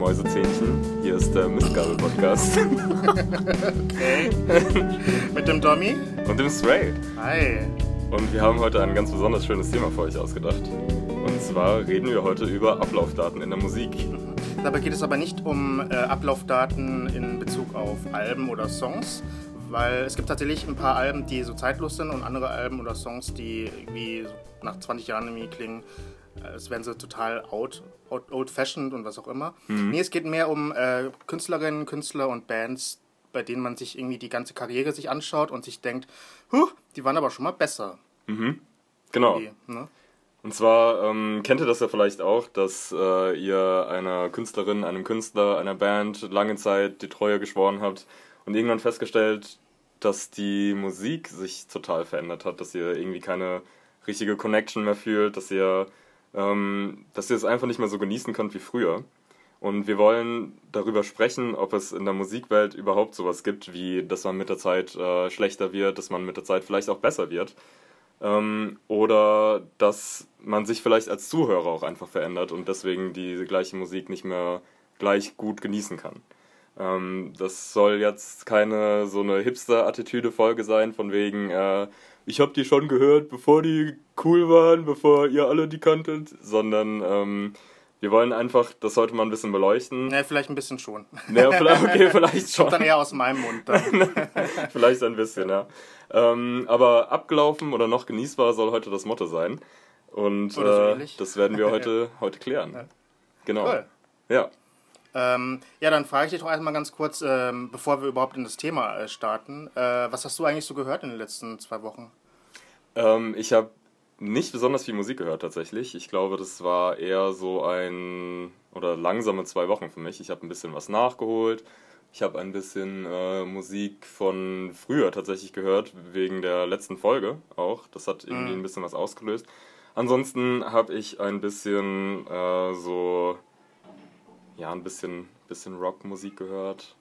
Mäusezähnchen. Hier ist der Mistgabel-Podcast. Okay. Mit dem Dommy. und dem Stray. Hi. Und wir haben heute ein ganz besonders schönes Thema für euch ausgedacht. Und zwar reden wir heute über Ablaufdaten in der Musik. Dabei geht es aber nicht um äh, Ablaufdaten in Bezug auf Alben oder Songs, weil es gibt tatsächlich ein paar Alben, die so zeitlos sind und andere Alben oder Songs, die irgendwie nach 20 Jahren irgendwie klingen, äh, als wären sie total out, out, old-fashioned und was auch immer. Nee, es geht mehr um äh, Künstlerinnen, Künstler und Bands, bei denen man sich irgendwie die ganze Karriere sich anschaut und sich denkt, huh, die waren aber schon mal besser. Genau. Irgendwie, ne? Und zwar ähm, kennt ihr das ja vielleicht auch, dass äh, ihr einer Künstlerin, einem Künstler, einer Band lange Zeit die Treue geschworen habt und irgendwann festgestellt, dass die Musik sich total verändert hat, dass ihr irgendwie keine richtige Connection mehr fühlt, dass ihr, ähm, dass ihr es einfach nicht mehr so genießen könnt wie früher. Und wir wollen darüber sprechen, ob es in der Musikwelt überhaupt sowas gibt, wie dass man mit der Zeit äh, schlechter wird, dass man mit der Zeit vielleicht auch besser wird. Ähm, oder dass man sich vielleicht als Zuhörer auch einfach verändert und deswegen die gleiche Musik nicht mehr gleich gut genießen kann. Ähm, das soll jetzt keine so eine Hipster-Attitüde-Folge sein, von wegen, äh, ich hab die schon gehört, bevor die cool waren, bevor ihr alle die kanntet, sondern ähm, wir wollen einfach das heute mal ein bisschen beleuchten. Ne, vielleicht ein bisschen schon. Ja, vielleicht, okay, vielleicht schon. Kommt dann eher aus meinem Mund. Dann. Vielleicht ein bisschen, ja. Ähm, aber abgelaufen oder noch genießbar soll heute das Motto sein. Und so äh, das werden wir heute, heute klären. Ja. Genau. Cool. Ja. Ähm, ja, dann frage ich dich doch erstmal ganz kurz, ähm, bevor wir überhaupt in das Thema äh, starten. Äh, was hast du eigentlich so gehört in den letzten zwei Wochen? Ähm, ich habe nicht besonders viel Musik gehört tatsächlich. Ich glaube, das war eher so ein oder langsame zwei Wochen für mich. Ich habe ein bisschen was nachgeholt. Ich habe ein bisschen äh, Musik von früher tatsächlich gehört, wegen der letzten Folge auch. Das hat irgendwie ein bisschen was ausgelöst. Ansonsten habe ich ein bisschen äh, so, ja, ein bisschen, bisschen Rockmusik gehört.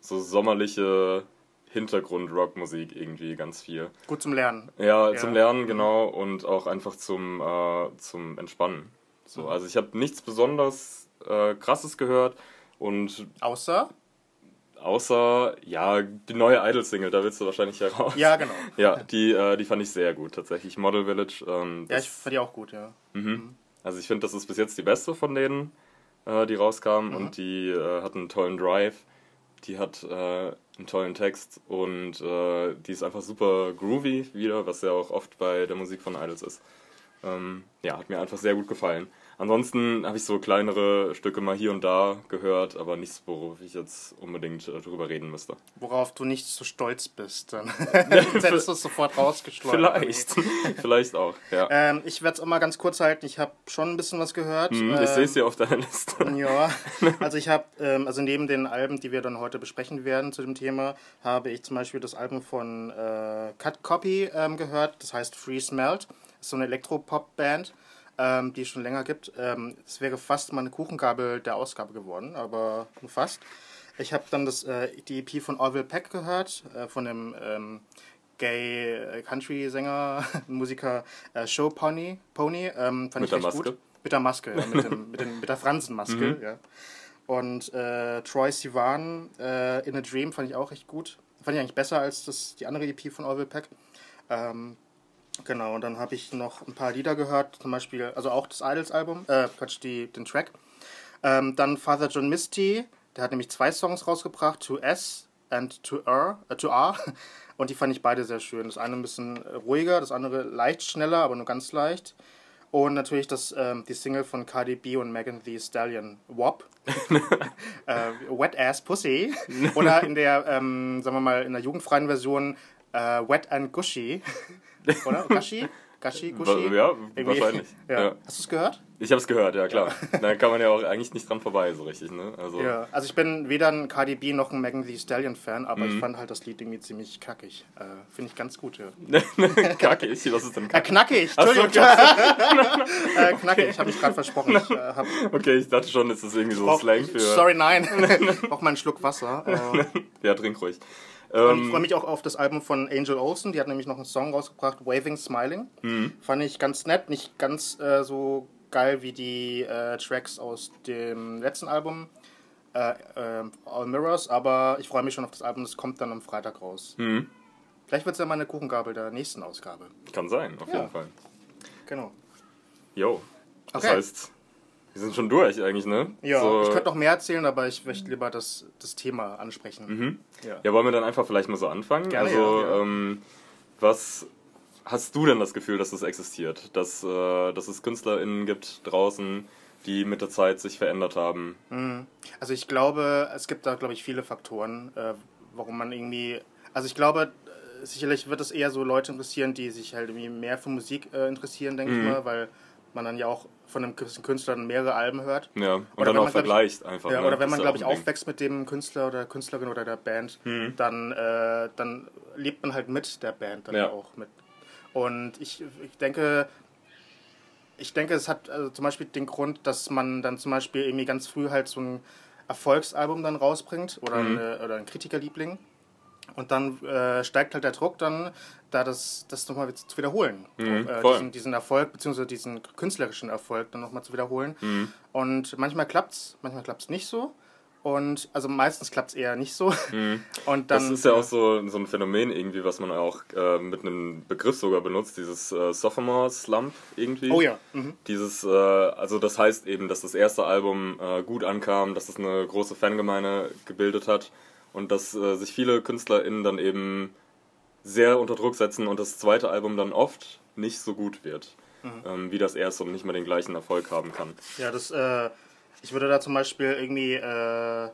So sommerliche Hintergrund-Rockmusik irgendwie ganz viel. Gut zum Lernen. Ja, Ja. zum Lernen, genau, und auch einfach zum, äh, zum Entspannen. So, also ich habe nichts besonders äh, krasses gehört und Außer? außer, ja, die neue Idol-Single, da willst du wahrscheinlich heraus. Ja, genau. Ja, die, äh, die fand ich sehr gut tatsächlich. Model Village, ähm, Ja, ich fand die auch gut, ja. also ich finde, das ist bis jetzt die beste von denen, äh, die rauskamen Mhm. und die äh, hat einen tollen Drive, die hat äh, einen tollen Text und äh, die ist einfach super groovy wieder, was ja auch oft bei der Musik von Idols ist. Ähm, ja, hat mir einfach sehr gut gefallen. Ansonsten habe ich so kleinere Stücke mal hier und da gehört, aber nichts, worauf ich jetzt unbedingt äh, drüber reden müsste. Worauf du nicht so stolz bist, dann hättest du es sofort rausgeschleudert. Vielleicht, vielleicht auch, ja. Ähm, ich werde es auch mal ganz kurz halten. Ich habe schon ein bisschen was gehört. Hm, ich Ähm, sehe es hier auf deiner Liste. Ja, also ich habe, ähm, also neben den Alben, die wir dann heute besprechen werden zu dem Thema, habe ich zum Beispiel das Album von äh, Cut Copy ähm, gehört, das heißt Free Smelt. Das ist so eine Elektropop-Band, ähm, die es schon länger gibt. Ähm, Es wäre fast mal eine Kuchengabel der Ausgabe geworden, aber nur fast. Ich habe dann das, äh, die EP von Orville Peck gehört, äh, von dem ähm, Gay äh, Country-Sänger, Musiker äh, Show Pony. Pony ähm, fand Mit ich der echt Maske? gut. Mit der Maske, ja, mit, dem, mit, dem, mit der Fransenmaske, ja. Und äh, Troy Sivan, äh, In a Dream, fand ich auch echt gut. Fand ich eigentlich besser als das, die andere EP von Orville Peck. Ähm, genau, und dann habe ich noch ein paar Lieder gehört, zum Beispiel, also auch das Idols-Album, äh, Quatsch, die, den Track. Ähm, dann Father John Misty, der hat nämlich zwei Songs rausgebracht, To S and To R, äh, To R. Und die fand ich beide sehr schön. Das eine ein bisschen ruhiger, das andere leicht schneller, aber nur ganz leicht. Und natürlich das, ähm, die Single von Cardi B und Megan Thee Stallion, WAP. äh, Wet Ass Pussy. Oder in der, ähm, sagen wir mal, in der jugendfreien Version äh, Wet and Gushy. Oder? Gushi? Gushi? Gushy? Ja, Irgendwie. wahrscheinlich. Ja. Ja. Hast du es gehört? Ich habe es gehört, ja klar. Da kann man ja auch eigentlich nicht dran vorbei, so richtig, ne? Also, Ja, also ich bin weder ein Cardi B noch ein Megan Thee Stallion Fan, aber Mhm. ich fand halt das Lied irgendwie ziemlich kackig. Äh, Finde ich ganz gut, ja. Kacke, ich, was ist denn Äh, Kacke? knackig, Ach so, Entschuldigung. äh, knackig, ich habe mich gerade versprochen. Ich, äh, Okay, ich dachte schon, ist irgendwie so Slang für. Sorry, nein. ich brauche mal einen Schluck Wasser. Äh, Ja, trink ruhig. Und ich Ähm, freue mich auch auf das Album von Angel Olsen. Die hat nämlich noch einen Song rausgebracht, Waving Smiling. Mhm. Fand ich ganz nett, nicht ganz äh, so geil wie die äh, Tracks aus dem letzten Album, äh, äh, All Mirrors, aber ich freue mich schon auf das Album, das kommt dann am Freitag raus. Mhm. Vielleicht wird es ja mal eine Kuchengabel der nächsten Ausgabe. Kann sein, auf Ja. jeden Fall. Genau. Jo. Das Okay. heißt, wir sind schon durch eigentlich, ne? Ja, So- ich könnte noch mehr erzählen, aber ich möchte lieber das, das Thema ansprechen. Mhm. Ja. Ja, wollen wir dann einfach vielleicht mal so anfangen? Gerne, also, ja, ja. Ähm, was hast du denn das Gefühl, dass das existiert? Dass, äh, dass es KünstlerInnen gibt draußen, die mit der Zeit sich verändert haben? Also ich glaube, es gibt da, glaube ich, viele Faktoren, äh, warum man irgendwie... Also ich glaube, äh, sicherlich wird es eher so Leute interessieren, die sich halt irgendwie mehr für Musik äh, interessieren, denke Mhm. ich mal, weil man dann ja auch von einem Künstler mehrere Alben hört. Ja, und Oder dann auch man, glaub ich- vergleicht einfach. Ja, ne? oder wenn man, glaube ich, aufwächst mit dem Künstler oder Künstlerin oder der Band, Mhm. dann, äh, dann lebt man halt mit der Band dann Ja. auch mit. Und ich, ich denke, ich denke, es hat also zum Beispiel den Grund, dass man dann zum Beispiel irgendwie ganz früh halt so ein Erfolgsalbum dann rausbringt oder, Mhm. eine, oder ein Kritikerliebling. Und dann äh, steigt halt der Druck dann, da das, das nochmal zu wiederholen. Mhm, äh, diesen, diesen Erfolg, beziehungsweise diesen künstlerischen Erfolg dann nochmal zu wiederholen. Mhm. Und manchmal klappt's, manchmal klappt's nicht so. Und also meistens klappt's eher nicht so. Und dann, Mhm. Das ist ja auch so, so ein Phänomen irgendwie, was man auch äh, mit einem Begriff sogar benutzt, dieses äh, Sophomore Slump irgendwie. Oh ja. Mhm. Dieses, äh, also das heißt eben, dass das erste Album äh, gut ankam, dass es eine große Fangemeinde gebildet hat und dass äh, sich viele KünstlerInnen dann eben sehr unter Druck setzen und das zweite Album dann oft nicht so gut wird, ähm, wie das erste und nicht mehr den gleichen Erfolg haben kann. Ja, das, äh, ich würde da zum Beispiel irgendwie, äh,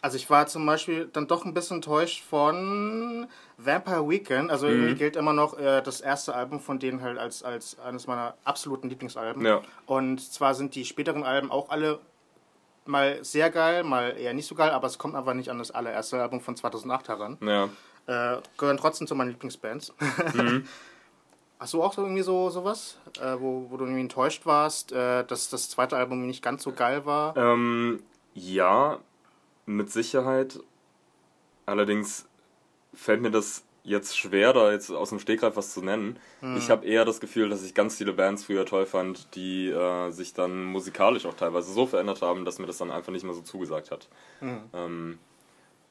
also ich war zum Beispiel dann doch ein bisschen enttäuscht von Vampire Weekend. Also Mhm. irgendwie gilt immer noch äh, das erste Album von denen halt als, als eines meiner absoluten Lieblingsalben. Ja. Und zwar sind die späteren Alben auch alle mal sehr geil, mal eher nicht so geil, aber es kommt einfach nicht an das allererste Album von 2008 heran. Ja, Äh, gehören trotzdem zu meinen Lieblingsbands. Mhm. Hast du auch so irgendwie so sowas, äh, wo, wo du irgendwie enttäuscht warst, äh, dass das zweite Album nicht ganz so geil war? Ähm, ja, mit Sicherheit. Allerdings fällt mir das jetzt schwer, da jetzt aus dem Stegreif was zu nennen. Ich habe eher das Gefühl, dass ich ganz viele Bands früher toll fand, die äh, sich dann musikalisch auch teilweise so verändert haben, dass mir das dann einfach nicht mehr so zugesagt hat. Ähm,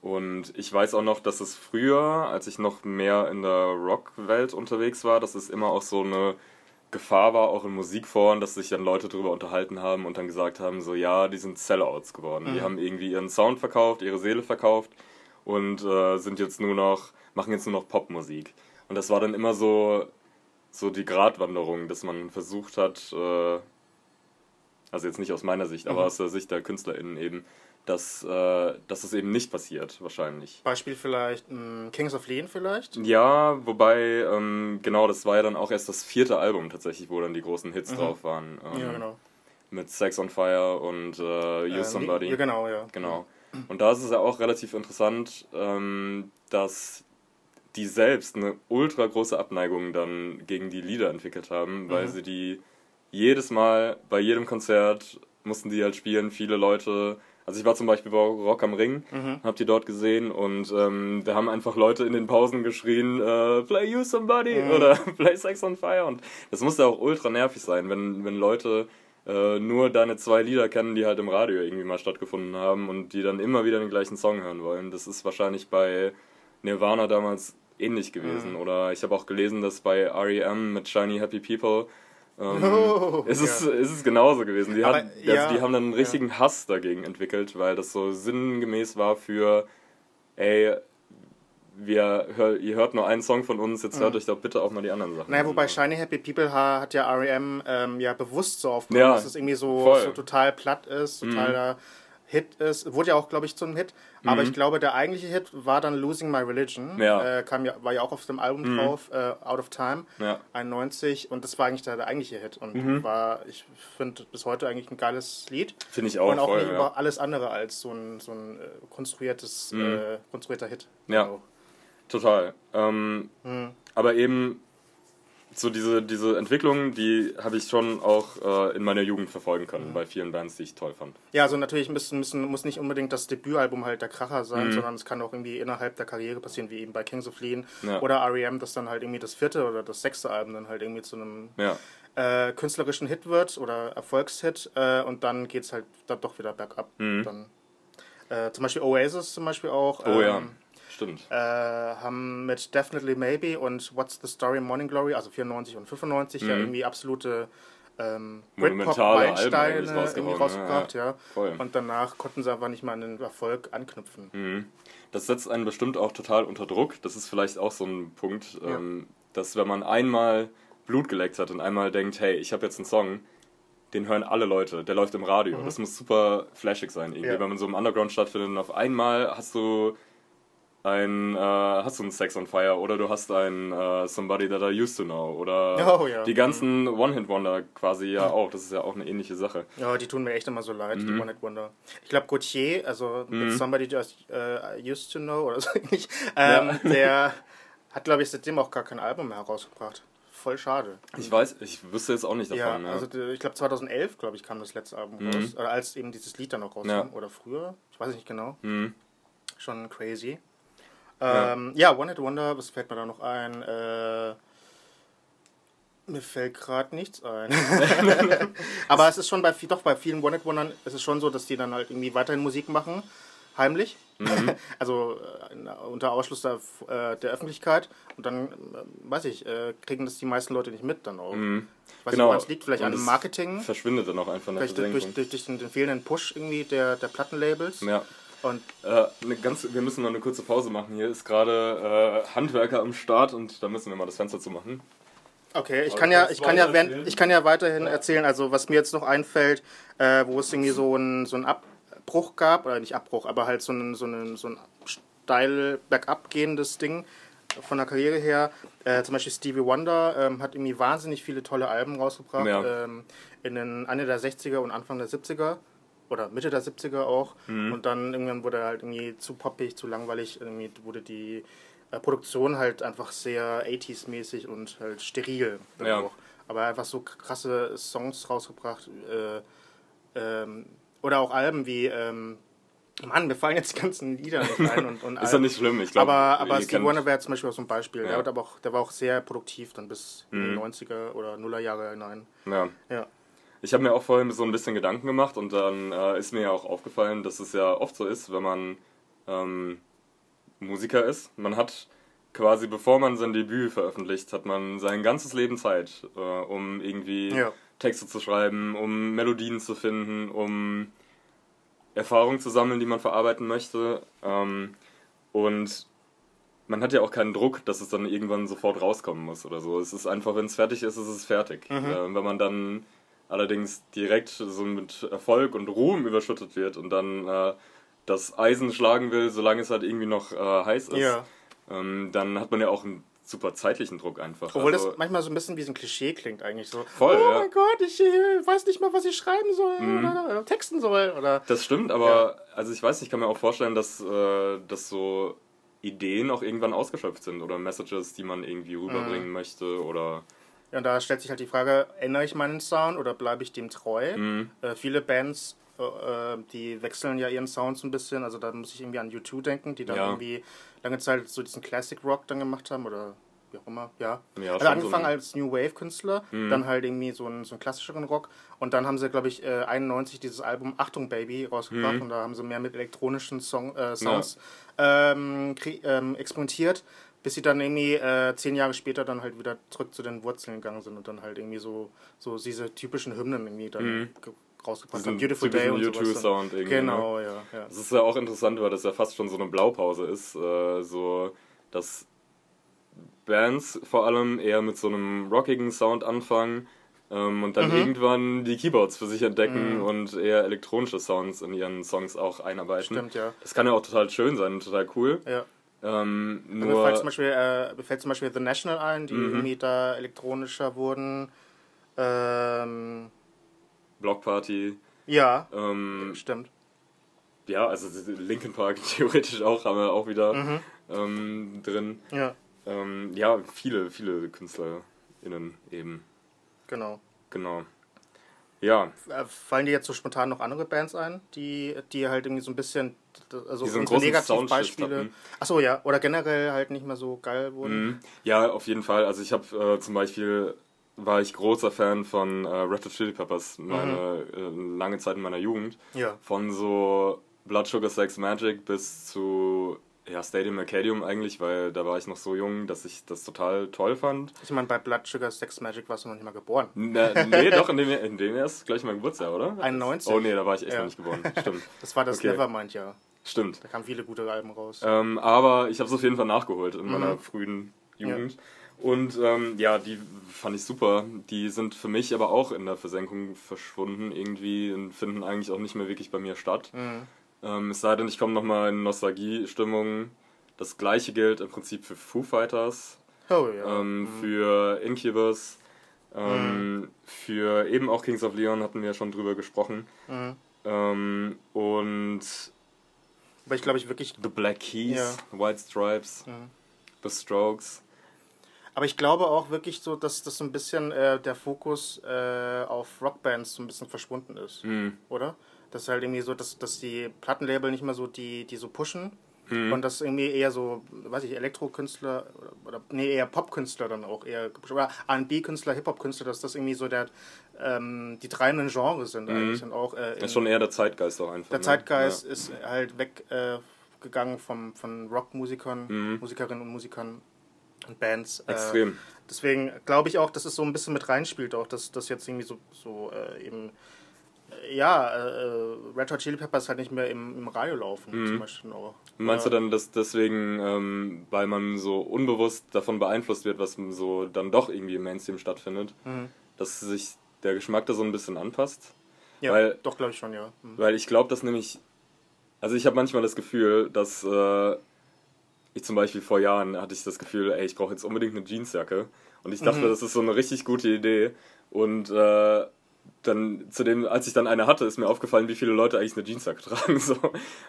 und ich weiß auch noch, dass es früher, als ich noch mehr in der Rock-Welt unterwegs war, dass es immer auch so eine Gefahr war, auch in Musikforen, dass sich dann Leute darüber unterhalten haben und dann gesagt haben, so ja, die sind Sellouts geworden. Die haben irgendwie ihren Sound verkauft, ihre Seele verkauft und äh, sind jetzt nur noch, machen jetzt nur noch Popmusik. Und das war dann immer so, so die Gratwanderung, dass man versucht hat, äh, also jetzt nicht aus meiner Sicht, aber aus der Sicht der KünstlerInnen eben, dass, äh, dass es eben nicht passiert, wahrscheinlich. Beispiel vielleicht mh, Kings of Leon vielleicht? Ja, wobei, ähm, genau, das war ja dann auch erst das vierte Album tatsächlich, wo dann die großen Hits drauf waren. Ähm, Ja, genau. Mit Sex on Fire und äh, Use Ähm, Somebody. Ja, genau, ja. Genau. Und da ist es ja auch relativ interessant, ähm, dass die selbst eine ultra große Abneigung dann gegen die Lieder entwickelt haben, weil sie die jedes Mal bei jedem Konzert mussten die halt spielen. Viele Leute, also ich war zum Beispiel bei Rock am Ring, hab die dort gesehen und ähm, da haben einfach Leute in den Pausen geschrien, äh, Play You Somebody oder Play Sex on Fire und das musste auch ultra nervig sein, wenn, wenn Leute äh, nur deine zwei Lieder kennen, die halt im Radio irgendwie mal stattgefunden haben und die dann immer wieder den gleichen Song hören wollen. Das ist wahrscheinlich bei Nirvana damals ähnlich gewesen. Oder ich habe auch gelesen, dass bei REM mit Shiny Happy People ähm, Oh, ist, es, ja. ist es genauso gewesen. Die, Aber, hat, also ja, die haben dann einen richtigen Hass dagegen entwickelt, weil das so sinngemäß war für, ey, wir, hör, ihr hört nur einen Song von uns, jetzt hört euch doch bitte auch mal die anderen Sachen Naja, wobei Shiny Happy People ha- hat ja R.E.M. Ähm, ja bewusst so aufgenommen, Ja, dass es irgendwie so, so total platt ist, totaler Hit ist. Wurde ja auch, glaube ich, zu einem Hit. Aber ich glaube, der eigentliche Hit war dann Losing My Religion. Ja. Äh, kam ja, war ja auch auf dem Album drauf, äh, Out of Time, Ja. 91. Und das war eigentlich der, der eigentliche Hit. Und war, ich finde, bis heute eigentlich ein geiles Lied. Finde ich auch und auch voll, nicht über alles andere als so ein, so ein äh, konstruiertes, äh, konstruierter Hit. Ja. Also, Total. Ähm, Hm. Aber eben so diese, diese Entwicklung, die habe ich schon auch äh, in meiner Jugend verfolgen können Mhm. bei vielen Bands, die ich toll fand. Ja, also natürlich müssen, müssen, muss nicht unbedingt das Debütalbum halt der Kracher Mhm. sein, sondern es kann auch irgendwie innerhalb der Karriere passieren, wie eben bei Kings of Leon Ja. oder R.E.M., dass dann halt irgendwie das vierte oder das sechste Album dann halt irgendwie zu einem Ja, äh, künstlerischen Hit wird oder Erfolgshit äh, und dann geht es halt dann doch wieder bergab. Mhm. Dann, äh, zum Beispiel Oasis zum Beispiel auch. Oh ja, ähm, stimmt. äh, haben mit Definitely Maybe und What's the Story Morning Glory, also 94 und 95, ja Mhm. irgendwie absolute ähm, Britpop-Meilensteine irgendwie rausgebracht, ja. Voll. Und danach konnten sie einfach nicht mehr an den Erfolg anknüpfen. Mhm. Das setzt einen bestimmt auch total unter Druck. Das ist vielleicht auch so ein Punkt, Ja. ähm, dass wenn man einmal Blut geleckt hat und einmal denkt, hey, ich habe jetzt einen Song, den hören alle Leute, der läuft im Radio. Das muss super flashig sein, irgendwie, Mhm. Ja. wenn man so im Underground stattfindet und auf einmal hast du ein, äh, hast du einen Sex on Fire oder du hast ein äh, Somebody That I Used to Know oder Oh, ja. die ganzen One-Hit-Wonder quasi ja auch. Das ist ja auch eine ähnliche Sache. Ja, die tun mir echt immer so leid, Mhm. die One Hit Wonder. Ich glaube, Gautier, also mit Somebody Just uh, Used to Know oder so ähnlich, ähm, der hat, glaube ich, seitdem auch gar kein Album mehr herausgebracht. Voll schade. Ich weiß, ich wüsste jetzt auch nicht Ja, davon. Ja, also die- ich glaube 2011, glaube ich, kam das letzte Album raus. Oder als eben dieses Lied dann noch rauskam. Ja. Oder früher. Ich weiß nicht genau. Mhm. Schon crazy. Ja. Ähm, ja, One Hit Wonder, was fällt mir da noch ein? Äh, mir fällt gerade nichts ein. Aber es ist schon bei, doch bei vielen One Hit Wondern ist es schon so, dass die dann halt irgendwie weiterhin Musik machen, heimlich. Mhm. also äh, unter Ausschluss der, äh, der Öffentlichkeit. Und dann, äh, weiß ich, äh, kriegen das die meisten Leute nicht mit dann auch. Mhm. Ich weiß Genau. nicht, woran es liegt, vielleicht Und an dem Marketing, Verschwindet dann auch einfach vielleicht durch, durch, durch den, den fehlenden Push irgendwie der, der Plattenlabels. Ja. Und Äh, eine ganz, wir müssen noch eine kurze Pause machen. Hier ist gerade äh, Handwerker am Start und da müssen wir mal das Fenster zumachen. Okay, ich kann ja, ich kann ja, erzählen. ich kann ja weiterhin erzählen. Also was mir jetzt noch einfällt, äh, wo es irgendwie so ein so ein Abbruch gab oder nicht Abbruch, aber halt so ein so ein so ein steil bergab gehendes Ding von der Karriere her. Äh, zum Beispiel Stevie Wonder ähm, hat irgendwie wahnsinnig viele tolle Alben rausgebracht Ja. ähm, in den Ende der 60er und Anfang der 70er oder Mitte der 70er auch. Mhm. Und dann irgendwann wurde er halt irgendwie zu poppig, zu langweilig. Irgendwie wurde die äh, Produktion halt einfach sehr 80s-mäßig und halt steril. Ja. Auch. Aber einfach so krasse Songs rausgebracht. Äh, ähm, oder auch Alben wie. Ähm, Mann, mir fallen jetzt die ganzen Lieder nicht ein. Und, und Ist ja Alben. nicht schlimm, ich glaube. aber aber Steve Wonder wäre zum Beispiel auch so ein Beispiel. Der, Ja. hat aber auch, der war auch sehr produktiv dann bis in Mhm. die 90er oder Nullerjahre hinein. Ja. Ja. Ich habe mir auch vorhin so ein bisschen Gedanken gemacht und dann äh, ist mir ja auch aufgefallen, dass es ja oft so ist, wenn man ähm, Musiker ist. Man hat quasi, bevor man sein Debüt veröffentlicht, hat man sein ganzes Leben Zeit, äh, um irgendwie Ja. Texte zu schreiben, um Melodien zu finden, um Erfahrungen zu sammeln, die man verarbeiten möchte. Ähm, und man hat ja auch keinen Druck, dass es dann irgendwann sofort rauskommen muss oder so. Es ist einfach, wenn es fertig ist, ist es fertig. Mhm. Äh, wenn man dann allerdings direkt so mit Erfolg und Ruhm überschüttet wird und dann äh, das Eisen schlagen will, solange es halt irgendwie noch äh, heiß ist, Ja. ähm, dann hat man ja auch einen super zeitlichen Druck einfach. Obwohl Also- das manchmal so ein bisschen wie so ein Klischee klingt eigentlich so. Voll, oh ja. mein Gott, ich äh, weiß nicht mal, was ich schreiben soll oder, oder texten soll. Oder Das stimmt, aber also ich weiß nicht, ich kann mir auch vorstellen, dass, äh, dass so Ideen auch irgendwann ausgeschöpft sind oder Messages, die man irgendwie rüberbringen Mhm. möchte oder ja, und da stellt sich halt die Frage, ändere ich meinen Sound oder bleibe ich dem treu? Mhm. Äh, viele Bands, äh, äh, die wechseln ja ihren Sound so ein bisschen. Also da muss ich irgendwie an U2 denken, die dann Ja. irgendwie lange Zeit so diesen Classic Rock dann gemacht haben oder wie auch immer, ja. Ja, also angefangen so ein- als New Wave Künstler, dann halt irgendwie so einen, so einen klassischeren Rock und dann haben sie, glaube ich, äh, 91 dieses Album Achtung Baby rausgebracht und da haben sie mehr mit elektronischen Song, äh, Sounds ähm, kre- ähm, experimentiert, bis sie dann irgendwie äh, zehn Jahre später dann halt wieder zurück zu den Wurzeln gegangen sind und dann halt irgendwie so, so diese typischen Hymnen irgendwie dann ge- rausgebracht haben. Mhm. Beautiful Day und typischen sowas. U2-Sound irgendwie. Ne? Genau, ja, ja. Das ist ja auch interessant, weil das ja fast schon so eine Blaupause ist, äh, so dass Bands vor allem eher mit so einem rockigen Sound anfangen ähm, und dann Mhm. irgendwann die Keyboards für sich entdecken und eher elektronische Sounds in ihren Songs auch einarbeiten. Stimmt, ja. Das kann ja auch total schön sein, und total cool. ja. Ähm, Mir nur fällt zum Beispiel, äh, mir fällt zum Beispiel The National ein, die Mhm. irgendwie da elektronischer wurden. Ähm, Blockparty. ja, Ähm, stimmt. ja, also Linkin Park theoretisch auch, haben wir auch wieder Mhm. ähm, drin. Ja, Ähm, ja, viele, viele KünstlerInnen eben. genau. Genau. Ja, Äh, Fallen dir jetzt so spontan noch andere Bands ein, die, die halt irgendwie so ein bisschen, also so Negativbeispiele. Achso, ja, oder generell halt nicht mehr so geil wurden. mhm. ja, auf jeden Fall. Also ich habe äh, zum Beispiel war ich großer Fan von äh, Red Hot Chili Peppers, meine äh, lange Zeit in meiner Jugend. Ja. Von so Blood Sugar Sex Magic bis zu ja, Stadium Arcadium eigentlich, weil da war ich noch so jung, dass ich das total toll fand. Ich meine, bei Blood Sugar Sex Magic warst du noch nicht mal geboren. Na, nee, doch, in dem, in dem erst gleich mein Geburtsjahr, oder? 91. Oh nee, da war ich echt Ja. noch nicht geboren. Stimmt. Das war das Okay. Nevermind-Jahr. Stimmt. Da kamen viele gute Alben raus. Ähm, aber ich habe es auf jeden Fall nachgeholt in Mhm. meiner frühen Jugend. Und ähm, ja, die fand ich super. Die sind für mich aber auch in der Versenkung verschwunden irgendwie und finden eigentlich auch nicht mehr wirklich bei mir statt. Mhm. Ähm, es sei denn, ich komme nochmal in Nostalgie-Stimmung. Das gleiche gilt im Prinzip für Foo Fighters, Oh ja. ähm, für Incubus, ähm, für eben auch Kings of Leon hatten wir ja schon drüber gesprochen. Mhm. Ähm, und Aber ich glaube, ich wirklich. The Black Keys, Ja. White Stripes, Mhm. The Strokes. Aber ich glaube auch wirklich so, dass das so ein bisschen äh, der Fokus äh, auf Rockbands so ein bisschen verschwunden ist. Hm. Oder? Das ist halt irgendwie so, dass, dass die Plattenlabel nicht mehr so die, die so pushen. Hm. Und dass irgendwie eher so, weiß ich, Elektrokünstler oder, oder nee, eher Popkünstler dann auch eher. Oder RB-Künstler, Hip-Hop-Künstler, dass das irgendwie so der ähm, die treibenden Genres sind eigentlich. Und auch äh, in, Das ist schon eher der Zeitgeist auch einfach. der ne? Zeitgeist ist halt weggegangen äh, vom, von Rockmusikern, Mhm. Musikerinnen und Musikern und Bands. Ja. Extrem. Äh, deswegen glaube ich auch, dass es so ein bisschen mit reinspielt, auch dass das jetzt irgendwie so, so äh, eben. Äh, Ja, äh, Red Hot Chili Peppers halt nicht mehr im, im Radio laufen, Mhm. zum Beispiel auch. Meinst Ja. du dann, dass deswegen, ähm, weil man so unbewusst davon beeinflusst wird, was so dann doch irgendwie im Mainstream stattfindet, Mhm. dass sich der Geschmack da so ein bisschen anpasst? Ja, Weil- doch, glaube ich schon, ja. Mhm. Weil ich glaube, dass nämlich, also ich habe manchmal das Gefühl, dass äh, ich zum Beispiel vor Jahren hatte ich das Gefühl, ey, ich brauche jetzt unbedingt eine Jeansjacke. Und ich dachte, Mhm. das ist so eine richtig gute Idee. Und äh, dann, zu dem, als ich dann eine hatte, ist mir aufgefallen, wie viele Leute eigentlich eine Jeansjacke tragen. So.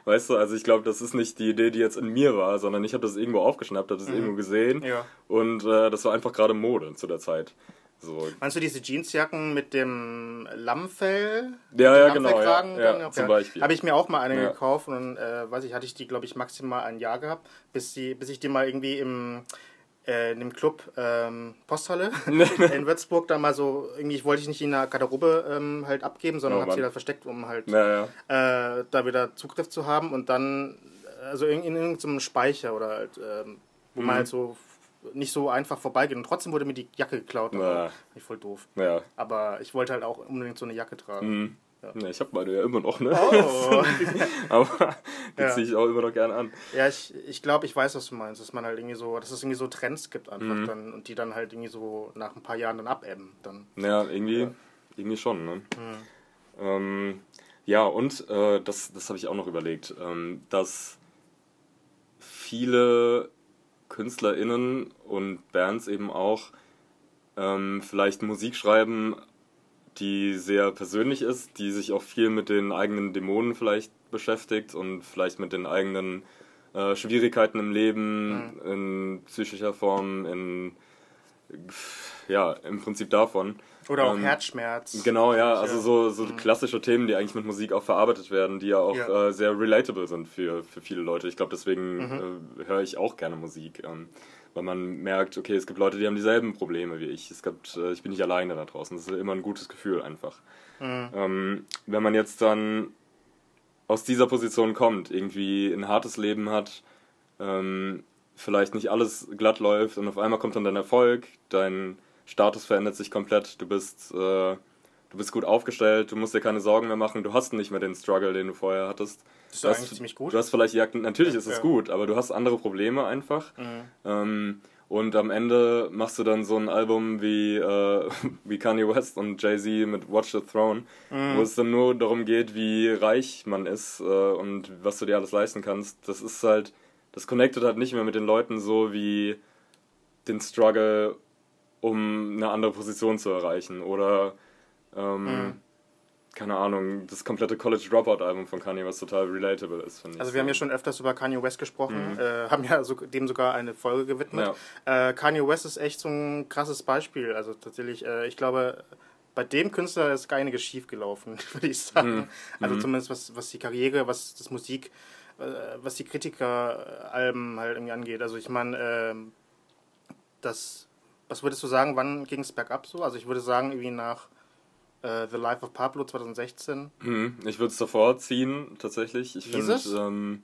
Weißt du, also ich glaube, das ist nicht die Idee, die jetzt in mir war, sondern ich habe das irgendwo aufgeschnappt, habe das irgendwo gesehen. Mhm. Ja. Und äh, das war einfach gerade Mode zu der Zeit. So. Meinst du diese Jeansjacken mit dem Lammfell? Ja, ja, genau. Ja, ja, zum Beispiel. Habe ich mir auch mal eine Ja. gekauft und äh, weiß ich, hatte ich die, glaube ich, maximal ein Jahr gehabt, bis, die, bis ich die mal irgendwie im, äh, in dem Club ähm, Posthalle in Würzburg da mal so, irgendwie wollte ich nicht in der Garderobe ähm, halt abgeben, sondern Oh, habe sie Mann. da versteckt, um halt Naja. äh, da wieder Zugriff zu haben und dann, also in, in irgendeinem Speicher oder halt, ähm, wo Mhm. man halt so nicht so einfach vorbeigeht und trotzdem wurde mir die Jacke geklaut. Aber ich voll doof. Ja. Aber ich wollte halt auch unbedingt so eine Jacke tragen. Mhm. Ja, ich habe meine ja immer noch, ne? Oh. Aber die Ja. ziehe ich auch immer noch gerne an. Ja, ich, ich glaube, ich weiß, was du meinst, dass man halt irgendwie so, dass es irgendwie so Trends gibt einfach Mhm. dann und die dann halt irgendwie so nach ein paar Jahren dann abebben. Dann. Ja, irgendwie, irgendwie schon, ne? Ähm, ja, und äh, das, das habe ich auch noch überlegt, ähm, dass viele KünstlerInnen und Bands eben auch ähm, vielleicht Musik schreiben, die sehr persönlich ist, die sich auch viel mit den eigenen Dämonen vielleicht beschäftigt und vielleicht mit den eigenen äh, Schwierigkeiten im Leben, in psychischer Form, in ja, im Prinzip davon. Oder auch Ähm, Herzschmerz. Genau, ja, also so, so klassische Themen, die eigentlich mit Musik auch verarbeitet werden, die ja auch Ja. Äh, sehr relatable sind für, für viele Leute. Ich glaube, deswegen Mhm. äh, höre ich auch gerne Musik, ähm, weil man merkt, okay, es gibt Leute, die haben dieselben Probleme wie ich. Es gibt, äh, ich bin nicht alleine da draußen. Das ist immer ein gutes Gefühl einfach. Mhm. Ähm, wenn man jetzt dann aus dieser Position kommt, irgendwie ein hartes Leben hat, ähm, vielleicht nicht alles glatt läuft und auf einmal kommt dann dein Erfolg, dein Status verändert sich komplett, du bist, äh, du bist gut aufgestellt, du musst dir keine Sorgen mehr machen, du hast nicht mehr den Struggle, den du vorher hattest. Das ist Du doch hast- eigentlich ziemlich gut. Du hast vielleicht Jagd, natürlich ist es Ja. gut, aber du hast andere Probleme einfach. Mhm. Ähm, und am Ende machst du dann so ein Album wie, äh, wie Kanye West und Jay-Z mit Watch the Throne, Mhm. wo es dann nur darum geht, wie reich man ist äh, und was du dir alles leisten kannst. Das ist halt, das connectet halt nicht mehr mit den Leuten so wie den Struggle, um eine andere Position zu erreichen. Oder, ähm, Mhm. keine Ahnung, das komplette College Dropout-Album von Kanye, was total relatable ist, finde ich. Also wir haben ja schon öfters über Kanye West gesprochen, äh, haben ja so, dem sogar eine Folge gewidmet. Mhm. Ja. Äh, Kanye West ist echt so ein krasses Beispiel. Also tatsächlich, äh, ich glaube, bei dem Künstler ist gar einiges schief gelaufen, würde ich sagen. Mhm. Also zumindest was, was die Karriere, was das Musik, äh, was die Kritikeralben halt irgendwie angeht. Also ich meine, ähm, das was würdest du sagen, wann ging es bergab so? Also ich würde sagen, irgendwie nach äh, The Life of Pablo 2016. Mhm. Ich würde es davor ziehen, tatsächlich. Ich finde, Jesus? ähm,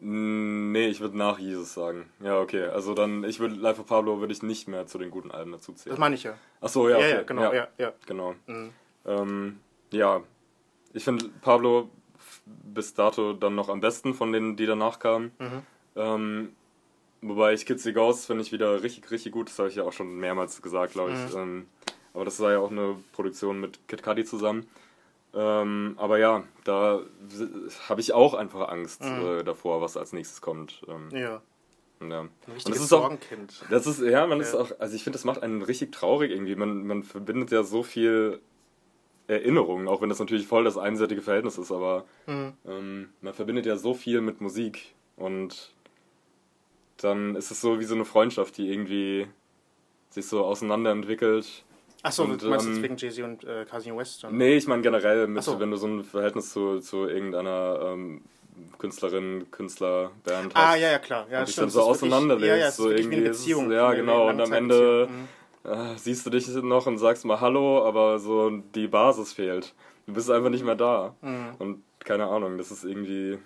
nee, ich würde nach Jesus sagen. Ja, okay. Also dann, ich würde Life of Pablo würde ich nicht mehr zu den guten Alben dazu zählen. Das meine ich ja. Ach so, ja, Ja, okay. ja, genau, ja, ja. Genau. Mhm. Ähm, ja, ich finde Pablo bis dato dann noch am besten von denen, die danach kamen. Mhm. Ähm, wobei ich Kids See Ghosts finde ich wieder richtig, richtig gut. Das habe ich ja auch schon mehrmals gesagt, glaube ich. Mhm. Ähm, aber das war ja auch eine Produktion mit Kid Cudi zusammen. Ähm, aber ja, da habe ich auch einfach Angst Mhm. äh, davor, was als nächstes kommt. Ähm, Ja. ja. Ein richtiges das ist auch, das ist, ja, man ist Ja. auch, also ich finde, das macht einen richtig traurig irgendwie. Man, man verbindet ja so viel Erinnerungen, auch wenn das natürlich voll das einseitige Verhältnis ist, aber Mhm. ähm, man verbindet ja so viel mit Musik und dann ist es so wie so eine Freundschaft, die irgendwie sich so auseinanderentwickelt. Achso, du meinst ähm, jetzt wegen Jay-Z und äh, Kanye West dann? Nee, ich meine generell, mit, so. wenn du so ein Verhältnis zu, zu irgendeiner ähm, Künstlerin, Künstler, Band Ah, hast. ja, ja, klar. Ja, und dich dann so ist wirklich- Ja, ja, so wirklich wie eine irgendwie ist ja, eine genau, und am. Ende- Mhm. Ah, siehst du dich noch und sagst mal Hallo, aber so die Basis fehlt. Du bist einfach nicht mehr da. Mhm. Und keine Ahnung, das ist irgendwie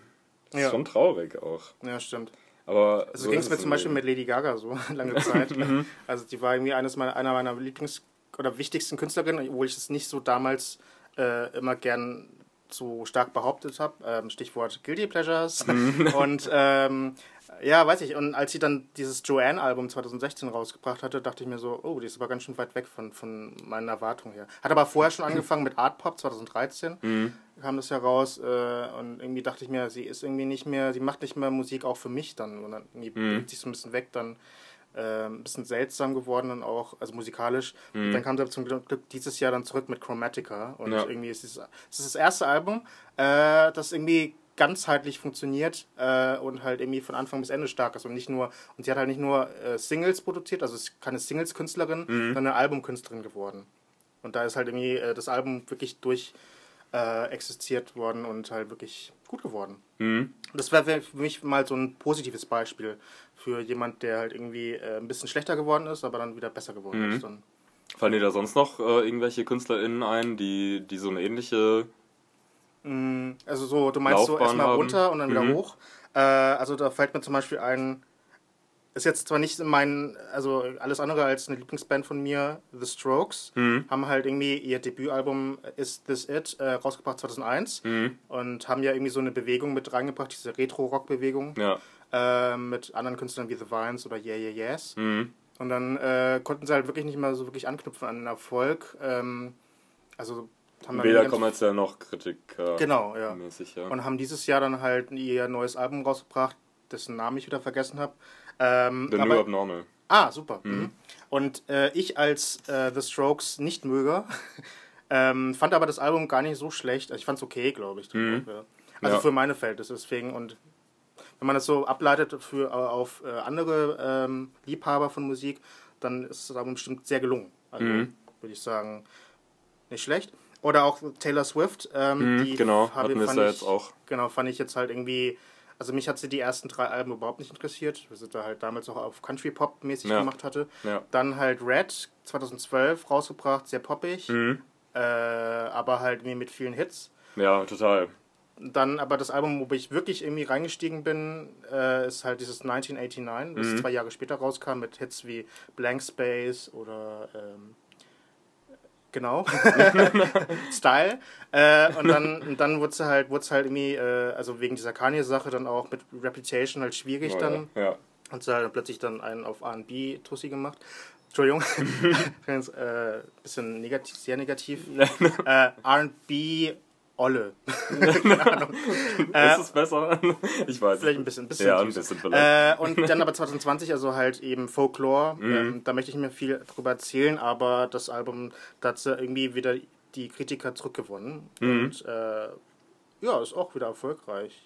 das Ja. ist schon traurig auch. Ja, stimmt. Aber Also so ging es mir zum Beispiel Leben. mit Lady Gaga so lange Zeit. Mhm. also die war irgendwie eines meiner, einer meiner Lieblings- oder wichtigsten Künstlerinnen, obwohl ich es nicht so damals äh, immer gern so stark behauptet habe. Ähm, Stichwort Guilty Pleasures. Mhm. und ähm, ja, weiß ich. Und als sie dann dieses Joanne-Album 2016 rausgebracht hatte, dachte ich mir so, oh, die ist aber ganz schön weit weg von, von meinen Erwartungen her. Hat aber vorher schon angefangen mit Art Pop 2013 Mhm. kam das ja raus äh, und irgendwie dachte ich mir, sie ist irgendwie nicht mehr, sie macht nicht mehr Musik auch für mich dann, sondern irgendwie Mhm. bewegt sich so ein bisschen weg, dann äh, ein bisschen seltsam geworden dann auch, also musikalisch. Mhm. Und dann kam sie zum Glück dieses Jahr dann zurück mit Chromatica und Ja. irgendwie ist es, es ist das erste Album, äh, das irgendwie ganzheitlich funktioniert äh, und halt irgendwie von Anfang bis Ende stark ist und nicht nur und sie hat halt nicht nur äh, Singles produziert, also ist keine Singles-Künstlerin, Mhm. sondern eine Albumkünstlerin geworden. Und da ist halt irgendwie äh, das Album wirklich durch äh, existiert worden und halt wirklich gut geworden. Mhm. Und das wäre für mich mal so ein positives Beispiel für jemand, der halt irgendwie äh, ein bisschen schlechter geworden ist, aber dann wieder besser geworden Mhm. ist. Und Fallen dir da sonst noch äh, irgendwelche KünstlerInnen ein, die, die so eine ähnliche. Mm, Also so, du meinst so Laufbahn erstmal haben. runter und dann wieder Mhm. hoch. Äh, also da fällt mir zum Beispiel ein, ist jetzt zwar nicht mein, also alles andere als eine Lieblingsband von mir, The Strokes, Mhm. haben halt irgendwie ihr Debütalbum Is This It äh, rausgebracht 2001 Mhm. und haben ja irgendwie so eine Bewegung mit reingebracht, diese Retro-Rock-Bewegung Ja. Äh, mit anderen Künstlern wie The Vines oder Yeah Yeah Yes. Mhm. Und dann äh, konnten sie halt wirklich nicht mehr so wirklich anknüpfen an den Erfolg. Ähm, also haben Weder kommerziell noch Kritiker. Genau, ja. Mäßig, ja. Und haben dieses Jahr dann halt ihr neues Album rausgebracht, dessen Namen ich wieder vergessen habe. Ähm, The New aber, Abnormal. ah, super. Mhm. Und äh, ich als äh, The Strokes Nicht-Möger ähm, fand aber das Album gar nicht so schlecht. Also ich fand es okay, glaube ich. Mhm. Ja. Also Ja. für meine Verhältnisse deswegen. Und wenn man das so ableitet für, äh, auf äh, andere ähm, Liebhaber von Musik, dann ist das Album bestimmt sehr gelungen. Also Mhm. würde ich sagen, nicht schlecht. Oder auch Taylor Swift. Ähm, Mhm, die genau, habe- hatten wir es fand ja ich- jetzt auch. Genau, fand ich jetzt halt irgendwie. Also mich hat sie die ersten drei Alben überhaupt nicht interessiert, was sie da halt damals auch auf Country Pop mäßig Ja. gemacht hatte. Ja. Dann halt Red 2012 rausgebracht, sehr poppig, Mhm. äh, aber halt mit vielen Hits. Ja, total. Dann aber das Album, wo ich wirklich irgendwie reingestiegen bin, äh, ist halt dieses 1989, das Mhm. zwei Jahre später rauskam mit Hits wie Blank Space oder ähm, genau Style. Äh, und dann, und dann wurde es halt, wurd's halt irgendwie, äh, also wegen dieser Kanye-Sache dann auch mit Reputation halt schwierig Oh, dann. ja. ja. Und sie hat dann plötzlich dann einen auf R&B-Tussi gemacht. Entschuldigung, ganz äh, bisschen negativ, sehr negativ. äh, R&B Olle. Keine Ahnung. Äh, ist es besser? Ich weiß. Vielleicht ein bisschen, bisschen. Ja, ein bisschen vielleicht. Äh, und dann aber 2020, also halt eben Folklore. Mhm. Ähm, da möchte ich mir viel drüber erzählen, aber das Album, da hat sie irgendwie wieder die Kritiker zurückgewonnen. Mhm. Und äh, ja, ist auch wieder erfolgreich